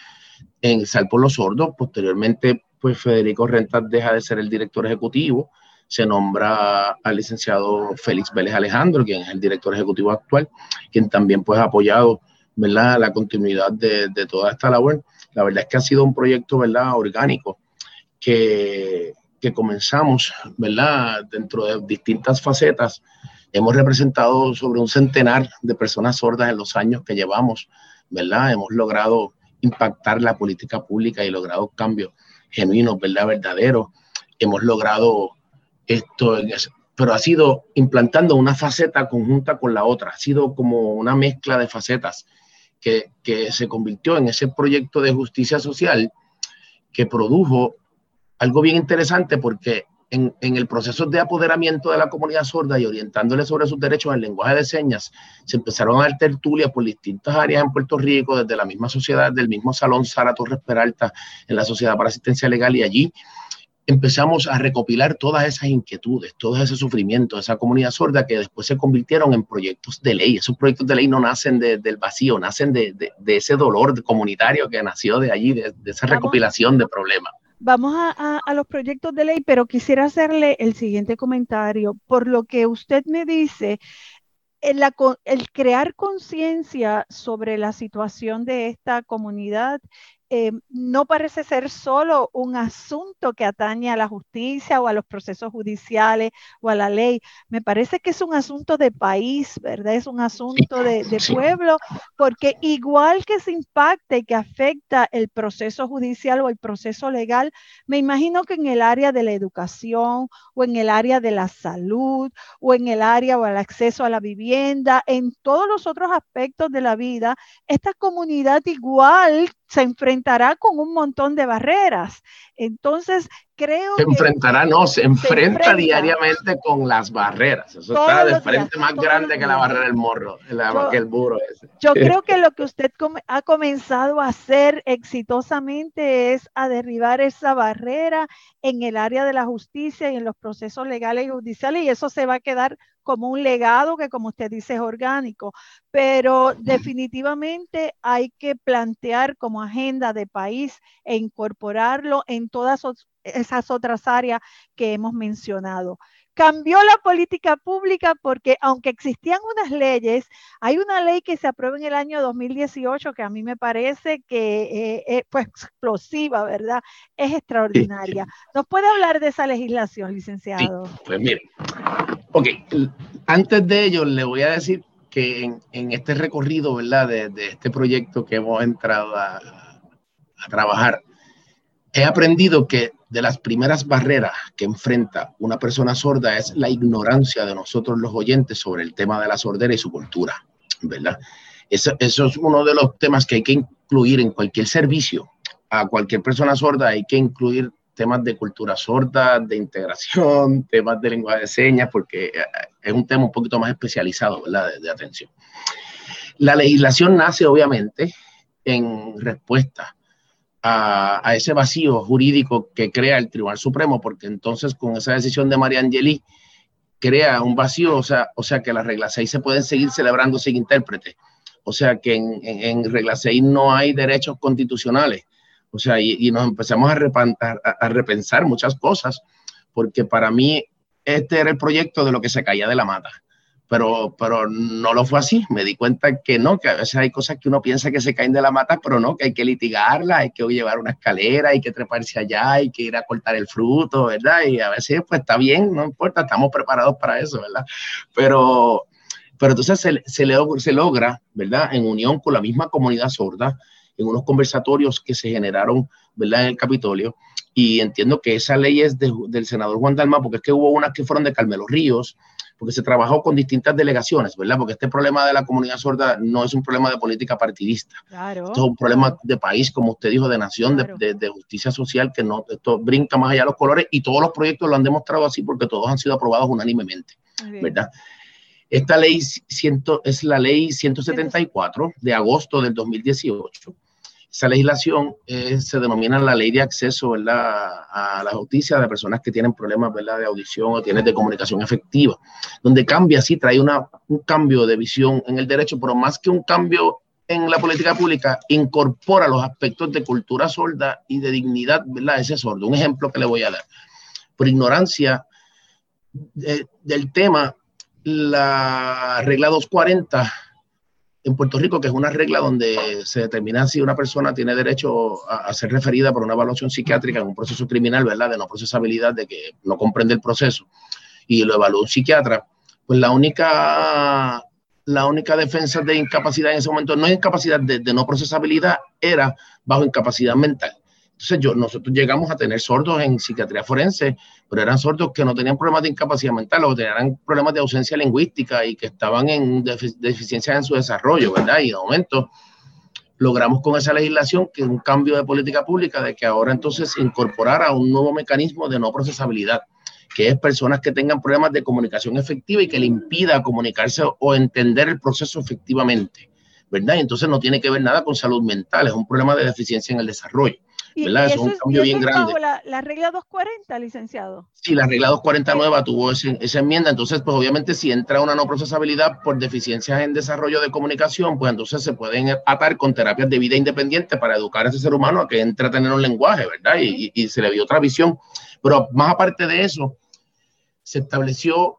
en Sal por los Sordos. Posteriormente, pues Federico Rentas deja de ser el director ejecutivo, se nombra al licenciado Félix Vélez Alejandro, quien es el director ejecutivo actual, quien también pues ha apoyado, ¿verdad? La continuidad de, de toda esta labor. La verdad es que ha sido un proyecto, ¿verdad? Orgánico que, que comenzamos, ¿verdad? Dentro de distintas facetas Hemos representado sobre un centenar de personas sordas en los años que llevamos, ¿verdad? Hemos logrado impactar la política pública y logrado cambios genuinos, ¿verdad? Verdaderos. Hemos logrado esto, pero ha sido implantando una faceta conjunta con la otra. Ha sido como una mezcla de facetas que, que se convirtió en ese proyecto de justicia social que produjo algo bien interesante porque en, el proceso de apoderamiento de la comunidad sorda y orientándole sobre sus derechos en lenguaje de señas, se empezaron a dar tertulias por distintas áreas en Puerto Rico, desde la misma sociedad, del mismo Salón Sara Torres Peralta en la Sociedad para Asistencia Legal, y allí empezamos a recopilar todas esas inquietudes, todo ese sufrimiento de esa comunidad sorda que después se convirtieron en proyectos de ley. Esos proyectos de ley no nacen del vacío, nacen de, ese dolor comunitario que nació de allí, de, esa recopilación de problemas. Vamos a, los proyectos de ley, pero quisiera hacerle el siguiente comentario. Por lo que usted me dice, el, crear conciencia sobre la situación de esta comunidad eh, no parece ser solo un asunto que atañe a la justicia o a los procesos judiciales o a la ley. Me parece que es un asunto de país, ¿verdad? Es un asunto de, pueblo, porque igual que se impacta y que afecta el proceso judicial o el proceso legal, me imagino que en el área de la educación o en el área de la salud o en el área o el acceso a la vivienda, en todos los otros aspectos de la vida, esta comunidad igual se enfrentará con un montón de barreras. Entonces, creo se enfrentará, no, se, enfrenta, diariamente con las barreras. Eso está de frente más grande que la barrera del morro, que el burro. Yo creo que lo que usted ha comenzado a hacer exitosamente es a derribar esa barrera en el área de la justicia y en los procesos legales y judiciales, y eso se va a quedar como un legado que, como usted dice, es orgánico, pero definitivamente hay que plantear como agenda de país e incorporarlo en todas esas otras áreas que hemos mencionado. Cambió la política pública porque aunque existían unas leyes, hay una ley que se aprueba en el año 2018 que a mí me parece que eh, fue explosiva, ¿verdad? Es extraordinaria. ¿Nos puede hablar de esa legislación, licenciado? pues mire, ok, antes de ello le voy a decir que en, este recorrido, ¿verdad? De, este proyecto que hemos entrado a trabajar, he aprendido que de las primeras barreras que enfrenta una persona sorda es la ignorancia de nosotros los oyentes sobre el tema de la sordera y su cultura, ¿verdad? Eso, es uno de los temas que hay que incluir en cualquier servicio. A cualquier persona sorda hay que incluir temas de cultura sorda, de integración, <laughs> temas de lengua de señas, porque eh, es un tema un poquito más especializado, ¿verdad? De atención. La legislación nace, obviamente, en respuesta a, ese vacío jurídico que crea el Tribunal Supremo, porque entonces con esa decisión de María Angeli crea un vacío, o sea, o sea que las reglas 6 se pueden seguir celebrando sin intérprete. O sea que en, en, regla 6 no hay derechos constitucionales. O sea, y, nos empezamos a, repensar muchas cosas, porque para mí este era el proyecto de lo que se caía de la mata pero, pero no lo fue así. Me di cuenta que no, que a veces hay cosas que uno piensa que se caen de la mata, pero no, que hay que litigarla, hay que llevar una escalera, hay que treparse allá, hay que ir a cortar el fruto, ¿verdad? Y a veces, pues está bien, no importa, estamos preparados para eso, ¿verdad? Pero, pero entonces se, se, logra, ¿verdad? En unión con la misma comunidad sorda, en unos conversatorios que se generaron, ¿verdad? En el Capitolio. Y entiendo que esa ley es del senador Juan Dalma, porque es que hubo unas que fueron de Carmelo Ríos, porque se trabajó con distintas delegaciones, ¿verdad? Porque este problema de la comunidad sorda no es un problema de política partidista. Claro. Esto es un problema de país, como usted dijo, de nación, de, de, justicia social, que no, esto brinca más allá de los colores y todos los proyectos lo han demostrado así porque todos han sido aprobados unánimemente, ¿verdad? Esta ley ciento, es la ley 174 de agosto del 2018 esa legislación eh, se denomina la ley de acceso ¿verdad? a la justicia de personas que tienen problemas ¿verdad? de audición o tienen de comunicación efectiva, donde cambia, sí, trae una, un cambio de visión en el derecho, pero más que un cambio en la política pública, incorpora los aspectos de cultura sorda y de dignidad ¿verdad? de ese sordo. Un ejemplo que le voy a dar. Por ignorancia del tema, la regla 240 en Puerto Rico, que es una regla donde se determina si una persona tiene derecho a, ser referida por una evaluación psiquiátrica en un proceso criminal, ¿verdad? De no procesabilidad, de que no comprende el proceso y lo evalúa un psiquiatra, pues la única, la única defensa de incapacidad en ese momento, no incapacidad de no procesabilidad, era bajo incapacidad mental. Entonces, yo, nosotros llegamos a tener sordos en psiquiatría forense, pero eran sordos que no tenían problemas de incapacidad mental o tenían problemas de ausencia lingüística y que estaban en deficiencias en su desarrollo, ¿verdad? Y de momento logramos con esa legislación que un cambio de política pública de que ahora entonces incorporara un nuevo mecanismo de no procesabilidad, que es personas que tengan problemas de comunicación efectiva y que le impida comunicarse o entender el proceso efectivamente, ¿verdad? Y entonces no tiene que ver nada con salud mental, es un problema de deficiencia en el desarrollo. ¿Verdad? es un cambio bien grande. La, la, regla 240, licenciado. Sí, la regla 249 tuvo esa enmienda, entonces, pues obviamente si entra una no procesabilidad por deficiencias en desarrollo de comunicación, pues entonces se pueden atar con terapias de vida independiente para educar a ese ser humano a que entre a tener un lenguaje, ¿verdad? Y, y, y se le dio otra visión. Pero más aparte de eso, se estableció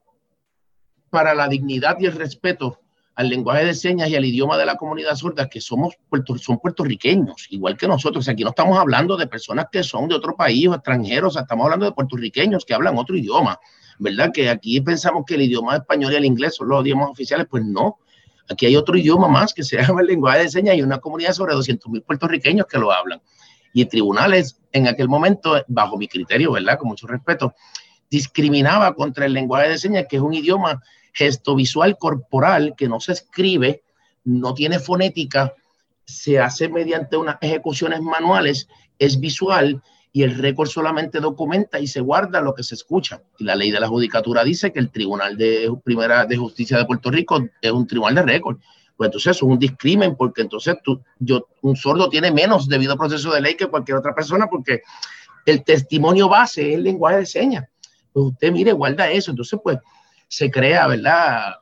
para la dignidad y el respeto al lenguaje de señas y al idioma de la comunidad sorda, que somos son puertorriqueños, igual que nosotros. Aquí no estamos hablando de personas que son de otro país o extranjeros, estamos hablando de puertorriqueños que hablan otro idioma, ¿verdad? Que aquí pensamos que el idioma español y el inglés son los idiomas oficiales, pues no. Aquí hay otro idioma más que se <laughs> llama el lenguaje de señas y una comunidad sobre 200 mil puertorriqueños que lo hablan. Y tribunales en aquel momento, bajo mi criterio, ¿verdad? Con mucho respeto, discriminaba contra el lenguaje de señas, que es un idioma gesto visual corporal que no se escribe, no tiene fonética, se hace mediante unas ejecuciones manuales, es visual y el récord solamente documenta y se guarda lo que se escucha. Y la ley de la judicatura dice que el Tribunal de Primera de Justicia de Puerto Rico es un tribunal de récord. Pues entonces es un discrimen porque entonces tú, yo, un sordo tiene menos debido proceso de ley que cualquier otra persona porque el testimonio base es el lenguaje de señas. Pues usted mire, guarda eso. Entonces, pues se crea, ¿verdad?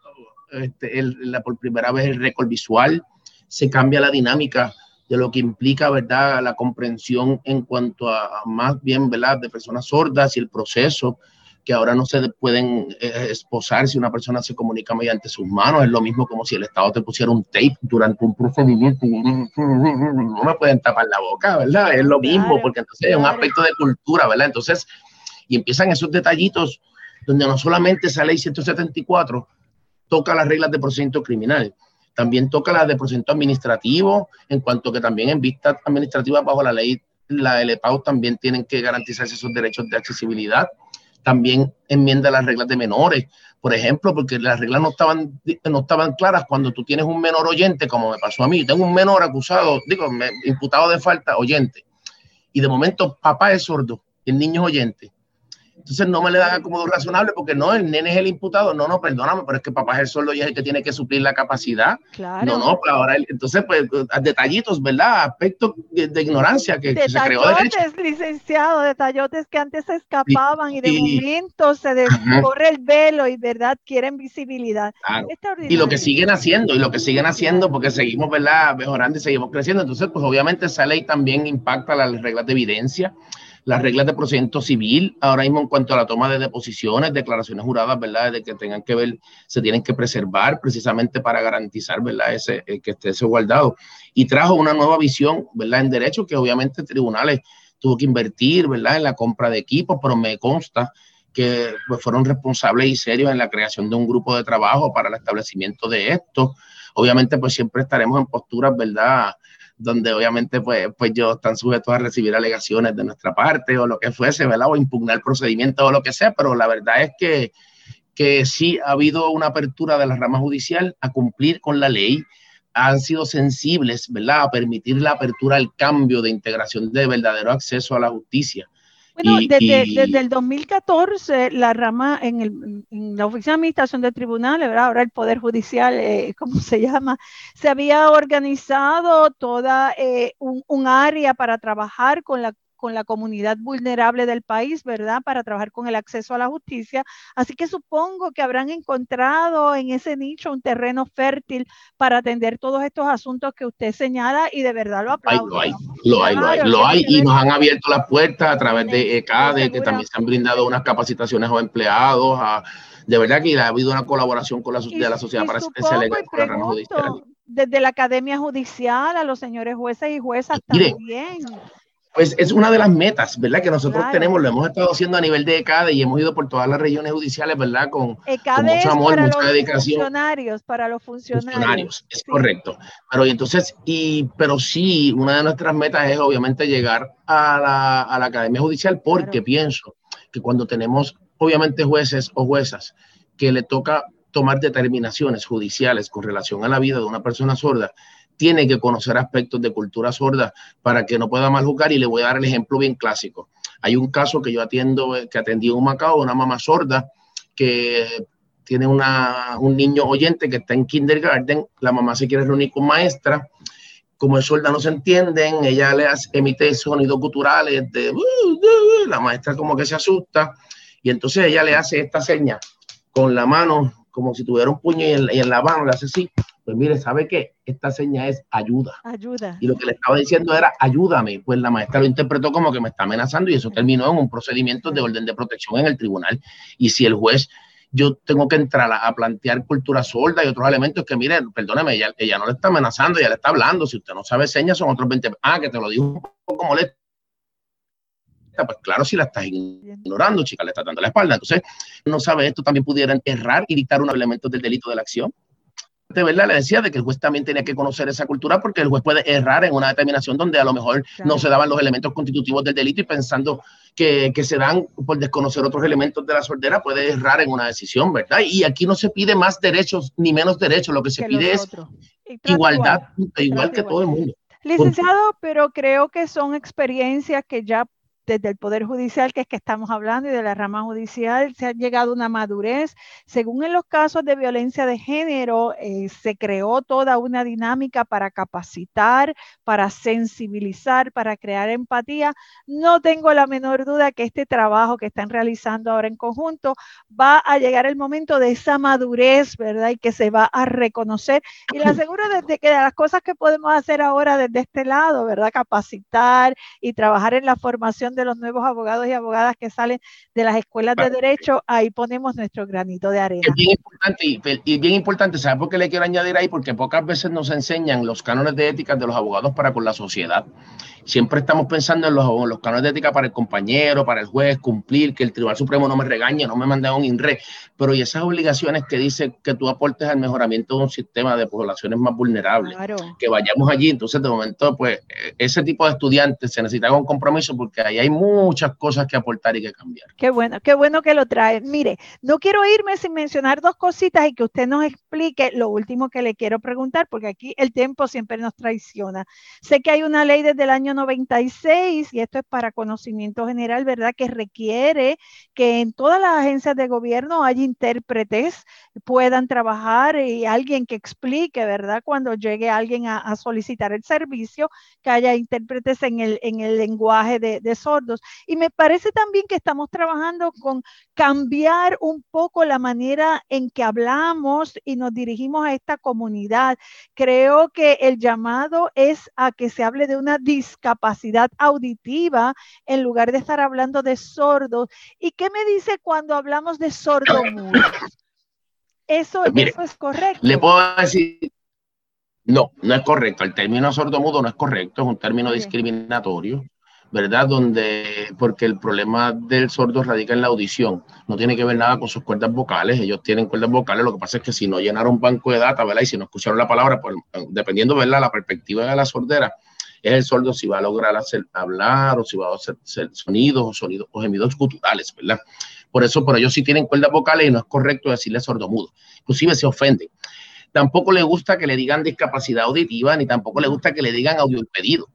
Este, la, por primera vez el récord visual, se cambia la dinámica de lo que implica, ¿verdad? La comprensión en cuanto a, más bien, ¿verdad? De personas sordas y el proceso que ahora no se pueden eh, esposar si una persona se comunica mediante sus manos. Es lo mismo como si el Estado te pusiera un tape durante un procedimiento. No me pueden tapar la boca, ¿verdad? Es lo mismo, porque entonces es un aspecto de cultura, ¿verdad? Entonces, y empiezan esos detallitos donde no solamente esa ley 174 toca las reglas de procedimiento criminal, también toca las de procedimiento administrativo, en cuanto que también en vista administrativa bajo la ley, la LEPAU también tienen que garantizarse esos derechos de accesibilidad. También enmienda las reglas de menores, por ejemplo, porque las reglas no estaban, no estaban claras cuando tú tienes un menor oyente, como me pasó a mí. Tengo un menor acusado, digo, imputado de falta, oyente. Y de momento, papá es sordo, el niño es oyente entonces no me le dan acomodo razonable porque no, el nene es el imputado. No, no, perdóname, pero es que papá es el solo y es el que tiene que suplir la capacidad. Claro. No, no, pues ahora, entonces, pues, detallitos, ¿verdad? Aspectos de, ignorancia que, se creó Detallotes, licenciado, detallotes que antes se escapaban y, de momento se descorre el velo y, ¿verdad? Quieren visibilidad. Y lo que siguen haciendo, y lo que siguen haciendo, porque seguimos, ¿verdad? Mejorando y seguimos creciendo. Entonces, pues obviamente esa ley también impacta las reglas de evidencia las reglas de procedimiento civil, ahora mismo en cuanto a la toma de deposiciones, declaraciones juradas, ¿verdad? De que tengan que ver, se tienen que preservar precisamente para garantizar, ¿verdad? Ese, eh, que esté ese guardado. Y trajo una nueva visión, ¿verdad? En derecho que obviamente tribunales tuvo que invertir, ¿verdad? En la compra de equipos, pero me consta que pues, fueron responsables y serios en la creación de un grupo de trabajo para el establecimiento de esto. Obviamente, pues siempre estaremos en posturas, ¿verdad? Donde obviamente pues, pues yo están sujetos a recibir alegaciones de nuestra parte o lo que fuese, ¿verdad? O impugnar procedimiento o lo que sea, pero la verdad es que, que sí ha habido una apertura de la rama judicial a cumplir con la ley, han sido sensibles, ¿verdad? A permitir la apertura al cambio de integración de verdadero acceso a la justicia. Bueno, desde, el 2014, la rama en, el, la Oficina de Administración de Tribunales, ¿verdad? ahora el Poder Judicial, eh, <laughs> ¿cómo se llama? Se había organizado toda eh, un, un, área para trabajar con la con la comunidad vulnerable del país, ¿verdad? Para trabajar con el acceso a la justicia. Así que supongo que habrán encontrado en ese nicho un terreno fértil para atender todos estos asuntos que usted señala y de verdad lo aplaudo. Lo hay, lo hay, lo hay, lo hay, y nos han abierto las puertas a través de ECADE, que también se han brindado unas capacitaciones a empleados, de verdad que ha habido una colaboración con la, de la sociedad para hacer legal con la judicial. Desde la Academia Judicial a los señores jueces y juezas también. Pues es una de las metas, ¿verdad? Que nosotros tenemos, lo hemos estado haciendo a nivel de ECADE y hemos ido por todas las regiones judiciales, ¿verdad? Con, mucho amor, mucha dedicación. Funcionarios, para los funcionarios. funcionarios es correcto. Pero entonces, y, pero sí, una de nuestras metas es obviamente llegar a la, a la Academia Judicial porque pienso que cuando tenemos obviamente jueces o juezas que le toca tomar determinaciones judiciales con relación a la vida de una persona sorda, tiene que conocer aspectos de cultura sorda para que no pueda mal jugar y le voy a dar el ejemplo bien clásico. Hay un caso que yo atiendo, que atendí en un Macao, una mamá sorda que tiene un niño oyente que está en kindergarten, la mamá se quiere reunir con maestra, como es sorda no se entienden, ella le emite sonidos culturales de uh, uh, uh", la maestra como que se asusta. Y entonces ella le hace esta seña con la mano como si tuviera un puño y en, y en la mano le hace así pues mire, ¿sabe qué? Esta seña es ayuda. Ayuda. Y lo que le estaba diciendo era ayúdame. Pues la maestra lo interpretó como que me está amenazando y eso terminó en un procedimiento de orden de protección en el tribunal. Y si el juez yo tengo que entrar a, plantear cultura sorda y otros elementos que, miren, perdóneme, ella, ella no le está amenazando, ella le está hablando. Si usted no sabe señas, son otros 20. Ah, que te lo digo un poco molesto. Pues claro, si la estás ignorando, chica, le está dando la espalda. Entonces, no sabe esto, también pudieran errar y dictar unos elementos del delito de la acción verdad le decía de que el juez también tenía que conocer esa cultura porque el juez puede errar en una determinación donde a lo mejor no se daban los elementos constitutivos del delito y pensando que, que, se dan por desconocer otros elementos de la sordera puede errar en una decisión, ¿verdad? Y aquí no se pide más derechos ni menos derechos, lo que se pide es igualdad, igual, que todo el mundo. Licenciado, pero creo que son experiencias que ya desde el Poder Judicial, que es que estamos hablando, y de la rama judicial, se ha llegado a una madurez. Según en los casos de violencia de género, eh, se creó toda una dinámica para capacitar, para sensibilizar, para crear empatía. No tengo la menor duda que este trabajo que están realizando ahora en conjunto va a llegar el momento de esa madurez, ¿verdad? Y que se va a reconocer. Y le aseguro desde que de las cosas que podemos hacer ahora desde este lado, ¿verdad? Capacitar y trabajar en la formación de los nuevos abogados y abogadas que salen de las escuelas de derecho, ahí ponemos nuestro granito de arena. Es bien importante y, bien importante, ¿sabes por qué le quiero añadir ahí? Porque pocas veces nos enseñan los cánones de ética de los abogados para con la sociedad. Siempre estamos pensando en los, los cánones de ética para el compañero, para el juez, cumplir, que el Tribunal Supremo no me regañe, no me mande a un INRE, pero y esas obligaciones que dice que tú aportes al mejoramiento de un sistema de poblaciones más vulnerables, que vayamos allí, entonces de momento, pues ese tipo de estudiantes se necesita un compromiso porque ahí hay muchas cosas que aportar y que cambiar. Qué bueno, qué bueno que lo trae. Mire, no quiero irme sin mencionar dos cositas y que usted nos explique lo último que le quiero preguntar, porque aquí el tiempo siempre nos traiciona. Sé que hay una ley desde el año 96 y esto es para conocimiento general, ¿verdad? Que requiere que en todas las agencias de gobierno haya intérpretes, puedan trabajar y alguien que explique, ¿verdad? Cuando llegue alguien a, solicitar el servicio, que haya intérpretes en el, en el lenguaje de, de y me parece también que estamos trabajando con cambiar un poco la manera en que hablamos y nos dirigimos a esta comunidad. Creo que el llamado es a que se hable de una discapacidad auditiva en lugar de estar hablando de sordos. ¿Y qué me dice cuando hablamos de sordomudos? Eso, pues eso es correcto. Le puedo decir, no, no es correcto. El término sordomudo no es correcto, es un término discriminatorio. ¿Verdad? Donde, porque el problema del sordo radica en la audición, no tiene que ver nada con sus cuerdas vocales, ellos tienen cuerdas vocales, lo que pasa es que si no llenaron banco de data, ¿verdad? Y si no escucharon la palabra, pues dependiendo, ¿verdad? La perspectiva de la sordera, es el sordo si va a lograr hablar o si va a hacer, sonidos o sonidos o gemidos culturales, ¿verdad? Por eso, por ellos sí tienen cuerdas vocales y no es correcto decirle sordomudo, inclusive se ofenden. Tampoco le gusta que le digan discapacidad auditiva, ni tampoco le gusta que le digan audio impedido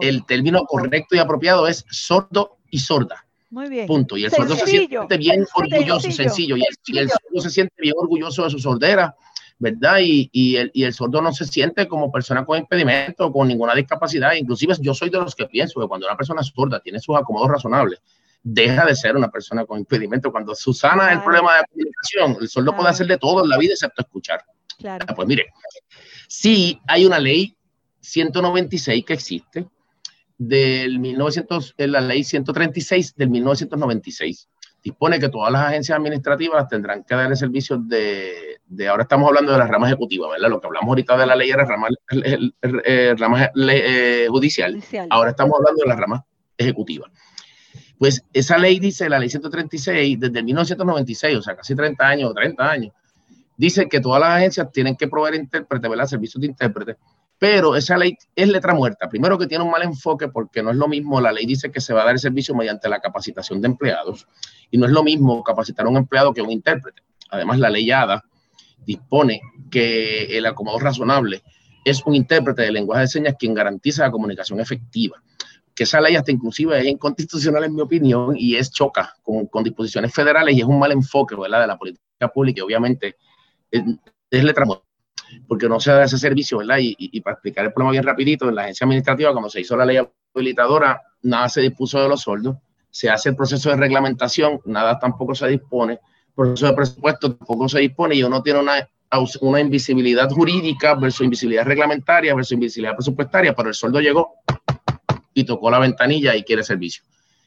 el término correcto y apropiado es sordo y sorda. Muy bien. Punto. Y el sordo se siente bien orgulloso, sencillo. Y el, sordo se siente bien orgulloso de su sordera, ¿verdad? Y, el, y, el, sordo no se siente como persona con impedimento, con ninguna discapacidad. Inclusive yo soy de los que pienso que cuando una persona sorda tiene sus acomodos razonables, deja de ser una persona con impedimento. Cuando Susana el problema de comunicación, el sordo puede hacer de todo en la vida excepto escuchar. Claro. Pues mire, sí hay una ley 196 que existe, del 1900, la ley 136 del 1996. Dispone que todas las agencias administrativas tendrán que dar el servicio de, de, ahora estamos hablando de la rama ejecutiva, ¿verdad? Lo que hablamos ahorita de la ley era rama, rama eh, judicial. Ahora estamos hablando de la rama ejecutiva. Pues esa ley dice, la ley 136, desde el 1996, o sea, casi 30 años, 30 años, dice que todas las agencias tienen que proveer intérpretes, ¿verdad? Servicios de intérprete pero esa ley es letra muerta. Primero que tiene un mal enfoque porque no es lo mismo, la ley dice que se va a dar el servicio mediante la capacitación de empleados y no es lo mismo capacitar a un empleado que a un intérprete. Además, la ley ADA dispone que el acomodo razonable es un intérprete de lenguaje de señas quien garantiza la comunicación efectiva. Que esa ley hasta inclusive es inconstitucional en mi opinión y es choca con, disposiciones federales y es un mal enfoque ¿verdad? de la política pública y obviamente es, es letra muerta porque no se da ese servicio, ¿verdad? Y, para explicar el problema bien rapidito, en la agencia administrativa, cuando se hizo la ley habilitadora, nada se dispuso de los sueldos, se hace el proceso de reglamentación, nada tampoco se dispone, el proceso de presupuesto tampoco se dispone y uno tiene una, una invisibilidad jurídica versus invisibilidad reglamentaria versus invisibilidad presupuestaria, pero el sueldo llegó y tocó la ventanilla y quiere servicio.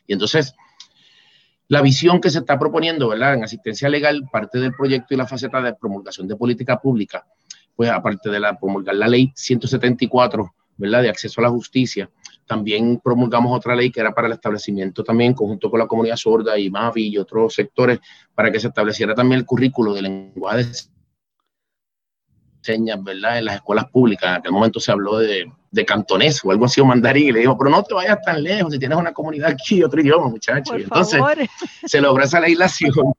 Y entonces La visión que se está proponiendo, ¿verdad? En asistencia legal, parte del proyecto y la faceta de promulgación de política pública, pues aparte de la promulgar la ley 174, ¿verdad? De acceso a la justicia, también promulgamos otra ley que era para el establecimiento también, en conjunto con la comunidad sorda y MAVI y otros sectores, para que se estableciera también el currículo de lenguaje de señas, ¿verdad? En las escuelas públicas. En aquel momento se habló de, de cantonés o algo así o mandarín y le dijo, pero no te vayas tan lejos, si tienes una comunidad aquí, otro idioma, muchachos. entonces se logró esa legislación.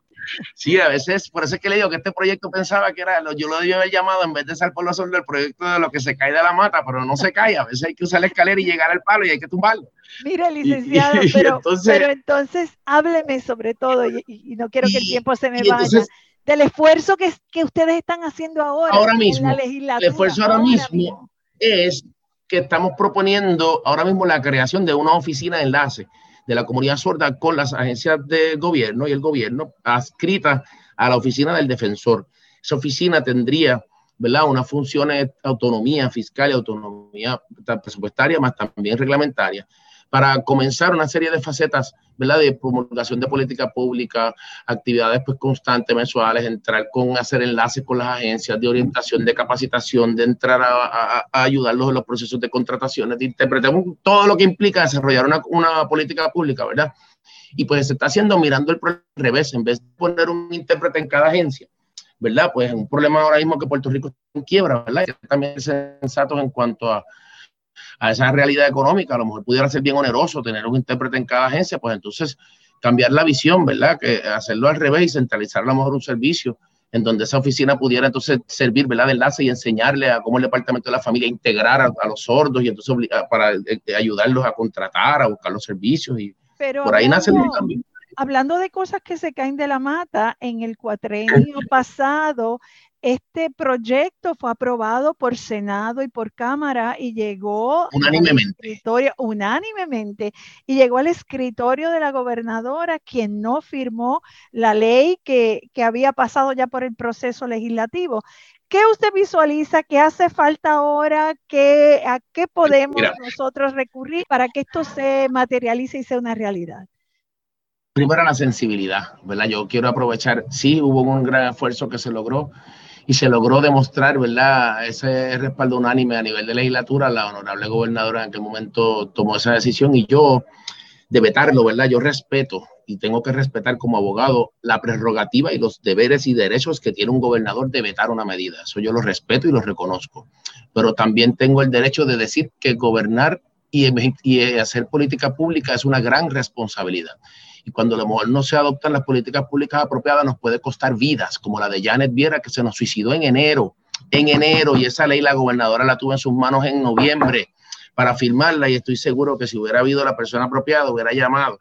Sí, a veces, por eso es que le digo que este proyecto pensaba que era, yo lo debía haber llamado en vez de ser por lo sobre el proyecto de lo que se cae de la mata, pero no se cae, a veces hay que usar la escalera y llegar al palo y hay que tumbarlo. Mire, licenciado, pero, entonces, pero, entonces, hábleme sobre todo, y, no quiero que el tiempo se me vaya, del esfuerzo que, que, ustedes están haciendo ahora, ahora mismo, en la legislatura. El esfuerzo ahora, mismo, es que estamos proponiendo ahora mismo la creación de una oficina de enlace de la comunidad sorda con las agencias de gobierno y el gobierno adscrita a la oficina del defensor. Esa oficina tendría, ¿verdad?, una función de autonomía fiscal y autonomía presupuestaria, más también reglamentaria, para comenzar una serie de facetas, ¿verdad? De promulgación de política pública, actividades pues constantes, mensuales, entrar con, hacer enlaces con las agencias de orientación, de capacitación, de entrar a, ayudarlos en los procesos de contrataciones, de intérprete, todo lo que implica desarrollar una, una política pública, ¿verdad? Y pues se está haciendo mirando el revés, en vez de poner un intérprete en cada agencia, ¿verdad? Pues un problema ahora mismo que Puerto Rico está en quiebra, ¿verdad? Y también sensatos en cuanto a a esa realidad económica, a lo mejor pudiera ser bien oneroso tener un intérprete en cada agencia, pues entonces cambiar la visión, ¿verdad? Que hacerlo al revés y centralizar a lo mejor un servicio en donde esa oficina pudiera entonces servir, ¿verdad? De enlace y enseñarle a cómo el departamento de la familia integrar a, los sordos y entonces para eh, eh, ayudarlos a contratar, a buscar los servicios y por ahí nace el cambio hablando de cosas que se caen de la mata, en el cuatrenio pasado este proyecto fue aprobado por Senado y por Cámara y llegó unánimemente. unánimemente y llegó al escritorio de la gobernadora, quien no firmó la ley que, había pasado ya por el proceso legislativo. ¿Qué usted visualiza? ¿Qué hace falta ahora? ¿Qué, ¿A qué podemos nosotros recurrir para que esto se materialice y sea una realidad? Primero la sensibilidad, ¿verdad? Yo quiero aprovechar, sí, hubo un gran esfuerzo que se logró, y se logró demostrar, ¿verdad?, ese respaldo unánime a nivel de legislatura. La honorable gobernadora en aquel momento tomó esa decisión y yo, de vetarlo, ¿verdad?, yo respeto y tengo que respetar como abogado la prerrogativa y los deberes y derechos que tiene un gobernador de vetar una medida. Eso yo lo respeto y lo reconozco. Pero también tengo el derecho de decir que gobernar y, y hacer política pública es una gran responsabilidad y cuando a lo mejor no se adoptan las políticas públicas apropiadas nos puede costar vidas, como la de Janet Viera que se nos suicidó en enero, en enero, y esa ley la gobernadora la tuvo en sus manos en noviembre para firmarla y estoy seguro que si hubiera habido la persona apropiada hubiera llamado.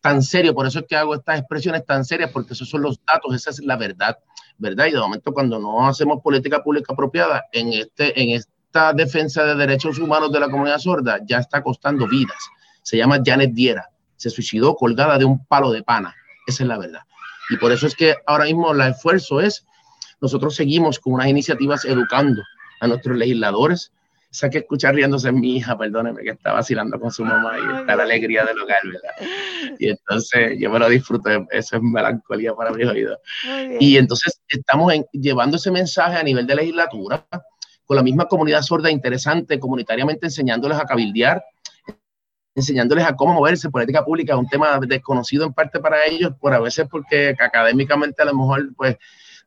Tan serio, por eso es que hago estas expresiones tan serias, porque esos son los datos, esa es la verdad, ¿verdad? Y de momento cuando no hacemos política pública apropiada en, este, en esta defensa de derechos humanos de la comunidad sorda, ya está costando vidas. Se llama Janet Viera se suicidó colgada de un palo de pana. Esa es la verdad. Y por eso es que ahora mismo el esfuerzo es, nosotros seguimos con unas iniciativas educando a nuestros legisladores. Esa que escuchar riéndose mi hija, perdóneme, que está vacilando con su mamá y está la alegría del hogar, ¿verdad? Y entonces yo me lo disfruto, eso es melancolía para mis oídos. Y entonces estamos llevando ese mensaje a nivel de legislatura con la misma comunidad sorda interesante, comunitariamente enseñándoles a cabildear, enseñándoles a cómo moverse. Política pública es un tema desconocido en parte para ellos, por a veces porque académicamente a lo mejor pues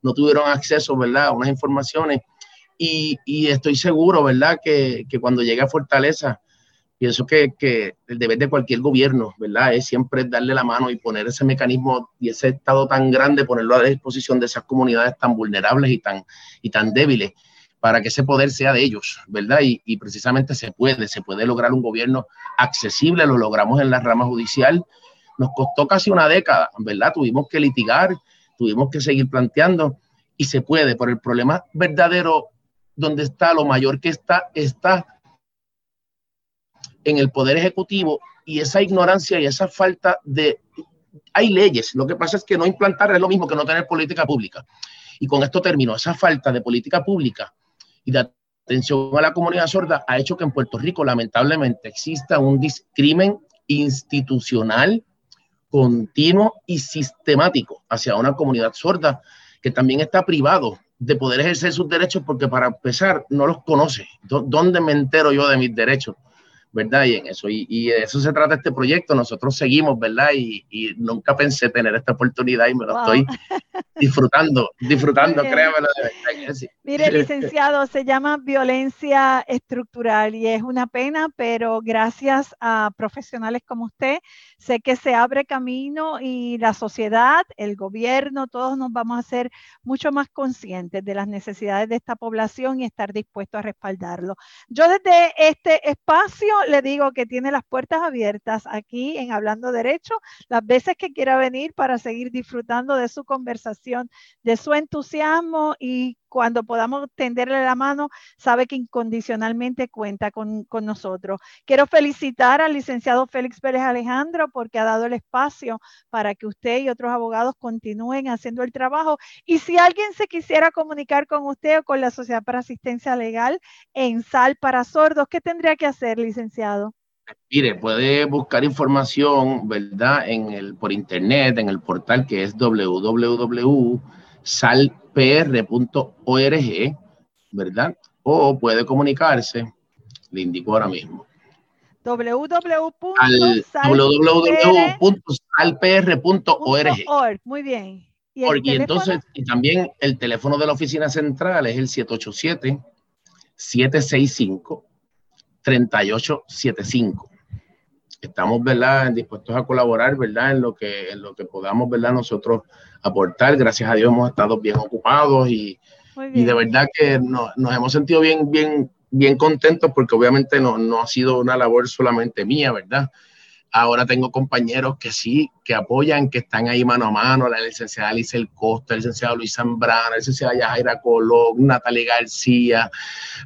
no tuvieron acceso, ¿verdad?, a unas informaciones. Y, y estoy seguro, ¿verdad?, que, que, cuando llegue a Fortaleza, pienso que, que, el deber de cualquier gobierno, ¿verdad?, es siempre darle la mano y poner ese mecanismo y ese estado tan grande, ponerlo a disposición de esas comunidades tan vulnerables y tan, y tan débiles para que ese poder sea de ellos, ¿verdad? Y, precisamente se puede, se puede lograr un gobierno accesible, lo logramos en la rama judicial, nos costó casi una década, ¿verdad? Tuvimos que litigar, tuvimos que seguir planteando y se puede, pero el problema verdadero donde está, lo mayor que está, está en el poder ejecutivo y esa ignorancia y esa falta de... Hay leyes, lo que pasa es que no implantar es lo mismo que no tener política pública. Y con esto termino, esa falta de política pública y de atención a la comunidad sorda ha hecho que en Puerto Rico lamentablemente exista un discrimen institucional continuo y sistemático hacia una comunidad sorda que también está privado de poder ejercer sus derechos porque para empezar no los conoce. ¿Dónde me entero yo de mis derechos? ¿Verdad? Y en eso, y, de eso se trata este proyecto. Nosotros seguimos, ¿verdad? Y, nunca pensé tener esta oportunidad y me lo estoy <laughs> disfrutando, disfrutando, créanmelo. Mire, licenciado, se llama violencia estructural y es una pena, pero gracias a profesionales como usted, sé que se abre camino y la sociedad, el gobierno, todos nos vamos a ser mucho más conscientes de las necesidades de esta población y estar dispuestos a respaldarlo. Yo desde este espacio le digo que tiene las puertas abiertas aquí en Hablando Derecho, las veces que quiera venir para seguir disfrutando de su conversación, de su entusiasmo y cuando podamos tenderle la mano, sabe que incondicionalmente cuenta con, con, nosotros. Quiero felicitar al licenciado Félix Pérez Alejandro porque ha dado el espacio para que usted y otros abogados continúen haciendo el trabajo. Y si alguien se quisiera comunicar con usted o con la Sociedad para Asistencia Legal en SAL para Sordos, ¿qué tendría que hacer, licenciado? Mire, puede buscar información, ¿verdad? En el, por internet, en el portal que es www.salpr.org, ¿verdad? O puede comunicarse, le indico ahora mismo. www.salpr.org. Muy bien. ¿Y, y entonces, y también el teléfono de la oficina central es el 787 765 3875. Estamos, ¿verdad?, dispuestos a colaborar, ¿verdad?, en lo que, en lo que podamos, ¿verdad?, nosotros aportar. Gracias a Dios hemos estado bien ocupados y, y de verdad que nos, nos hemos sentido bien, bien, bien contentos porque obviamente no, no ha sido una labor solamente mía, ¿verdad? Ahora tengo compañeros que sí, que apoyan, que están ahí mano a mano, la licenciada Alice El Costa, el licenciado Luis Zambrana, la licenciada Yajaira Colón, Natalia García.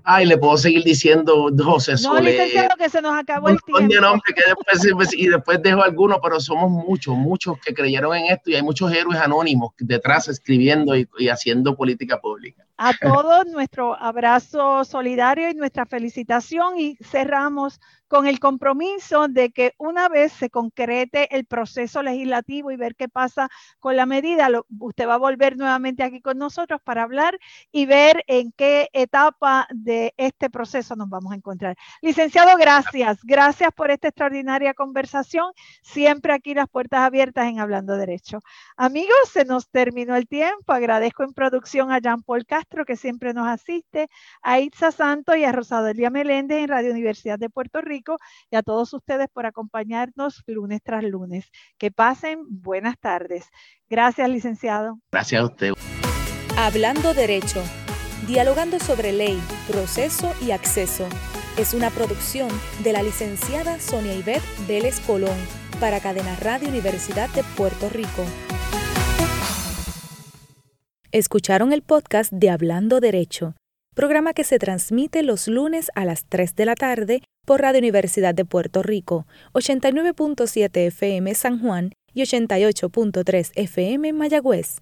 Ay, le puedo seguir diciendo José no, Soler. licenciado, que se nos acabó el tiempo. Nombre, que después, y después dejo algunos, pero somos muchos, muchos que creyeron en esto y hay muchos héroes anónimos detrás escribiendo y, y haciendo política pública. A todos nuestro abrazo solidario y nuestra felicitación y cerramos con el compromiso de que una vez se concrete el proceso legislativo y ver qué pasa con la medida, usted va a volver nuevamente aquí con nosotros para hablar y ver en qué etapa de este proceso nos vamos a encontrar. Licenciado, gracias. Gracias por esta extraordinaria conversación. Siempre aquí las puertas abiertas en Hablando Derecho. Amigos, se nos terminó el tiempo. Agradezco en producción a Jean Paul Castro, que siempre nos asiste, a Itza Santos y a Rosadelia Meléndez en Radio Universidad de Puerto Rico y a todos ustedes por acompañarnos lunes tras lunes. Que pasen buenas tardes. Gracias, licenciado. Gracias a usted. Hablando Derecho, dialogando sobre ley, proceso y acceso. Es una producción de la licenciada Sonia Ivette Vélez Colón para Cadena Radio Universidad de Puerto Rico. Escucharon el podcast de Hablando Derecho, programa que se transmite los lunes a las 3 de la tarde por Radio Universidad de Puerto Rico, 89.7 FM San Juan y 88.3 FM Mayagüez.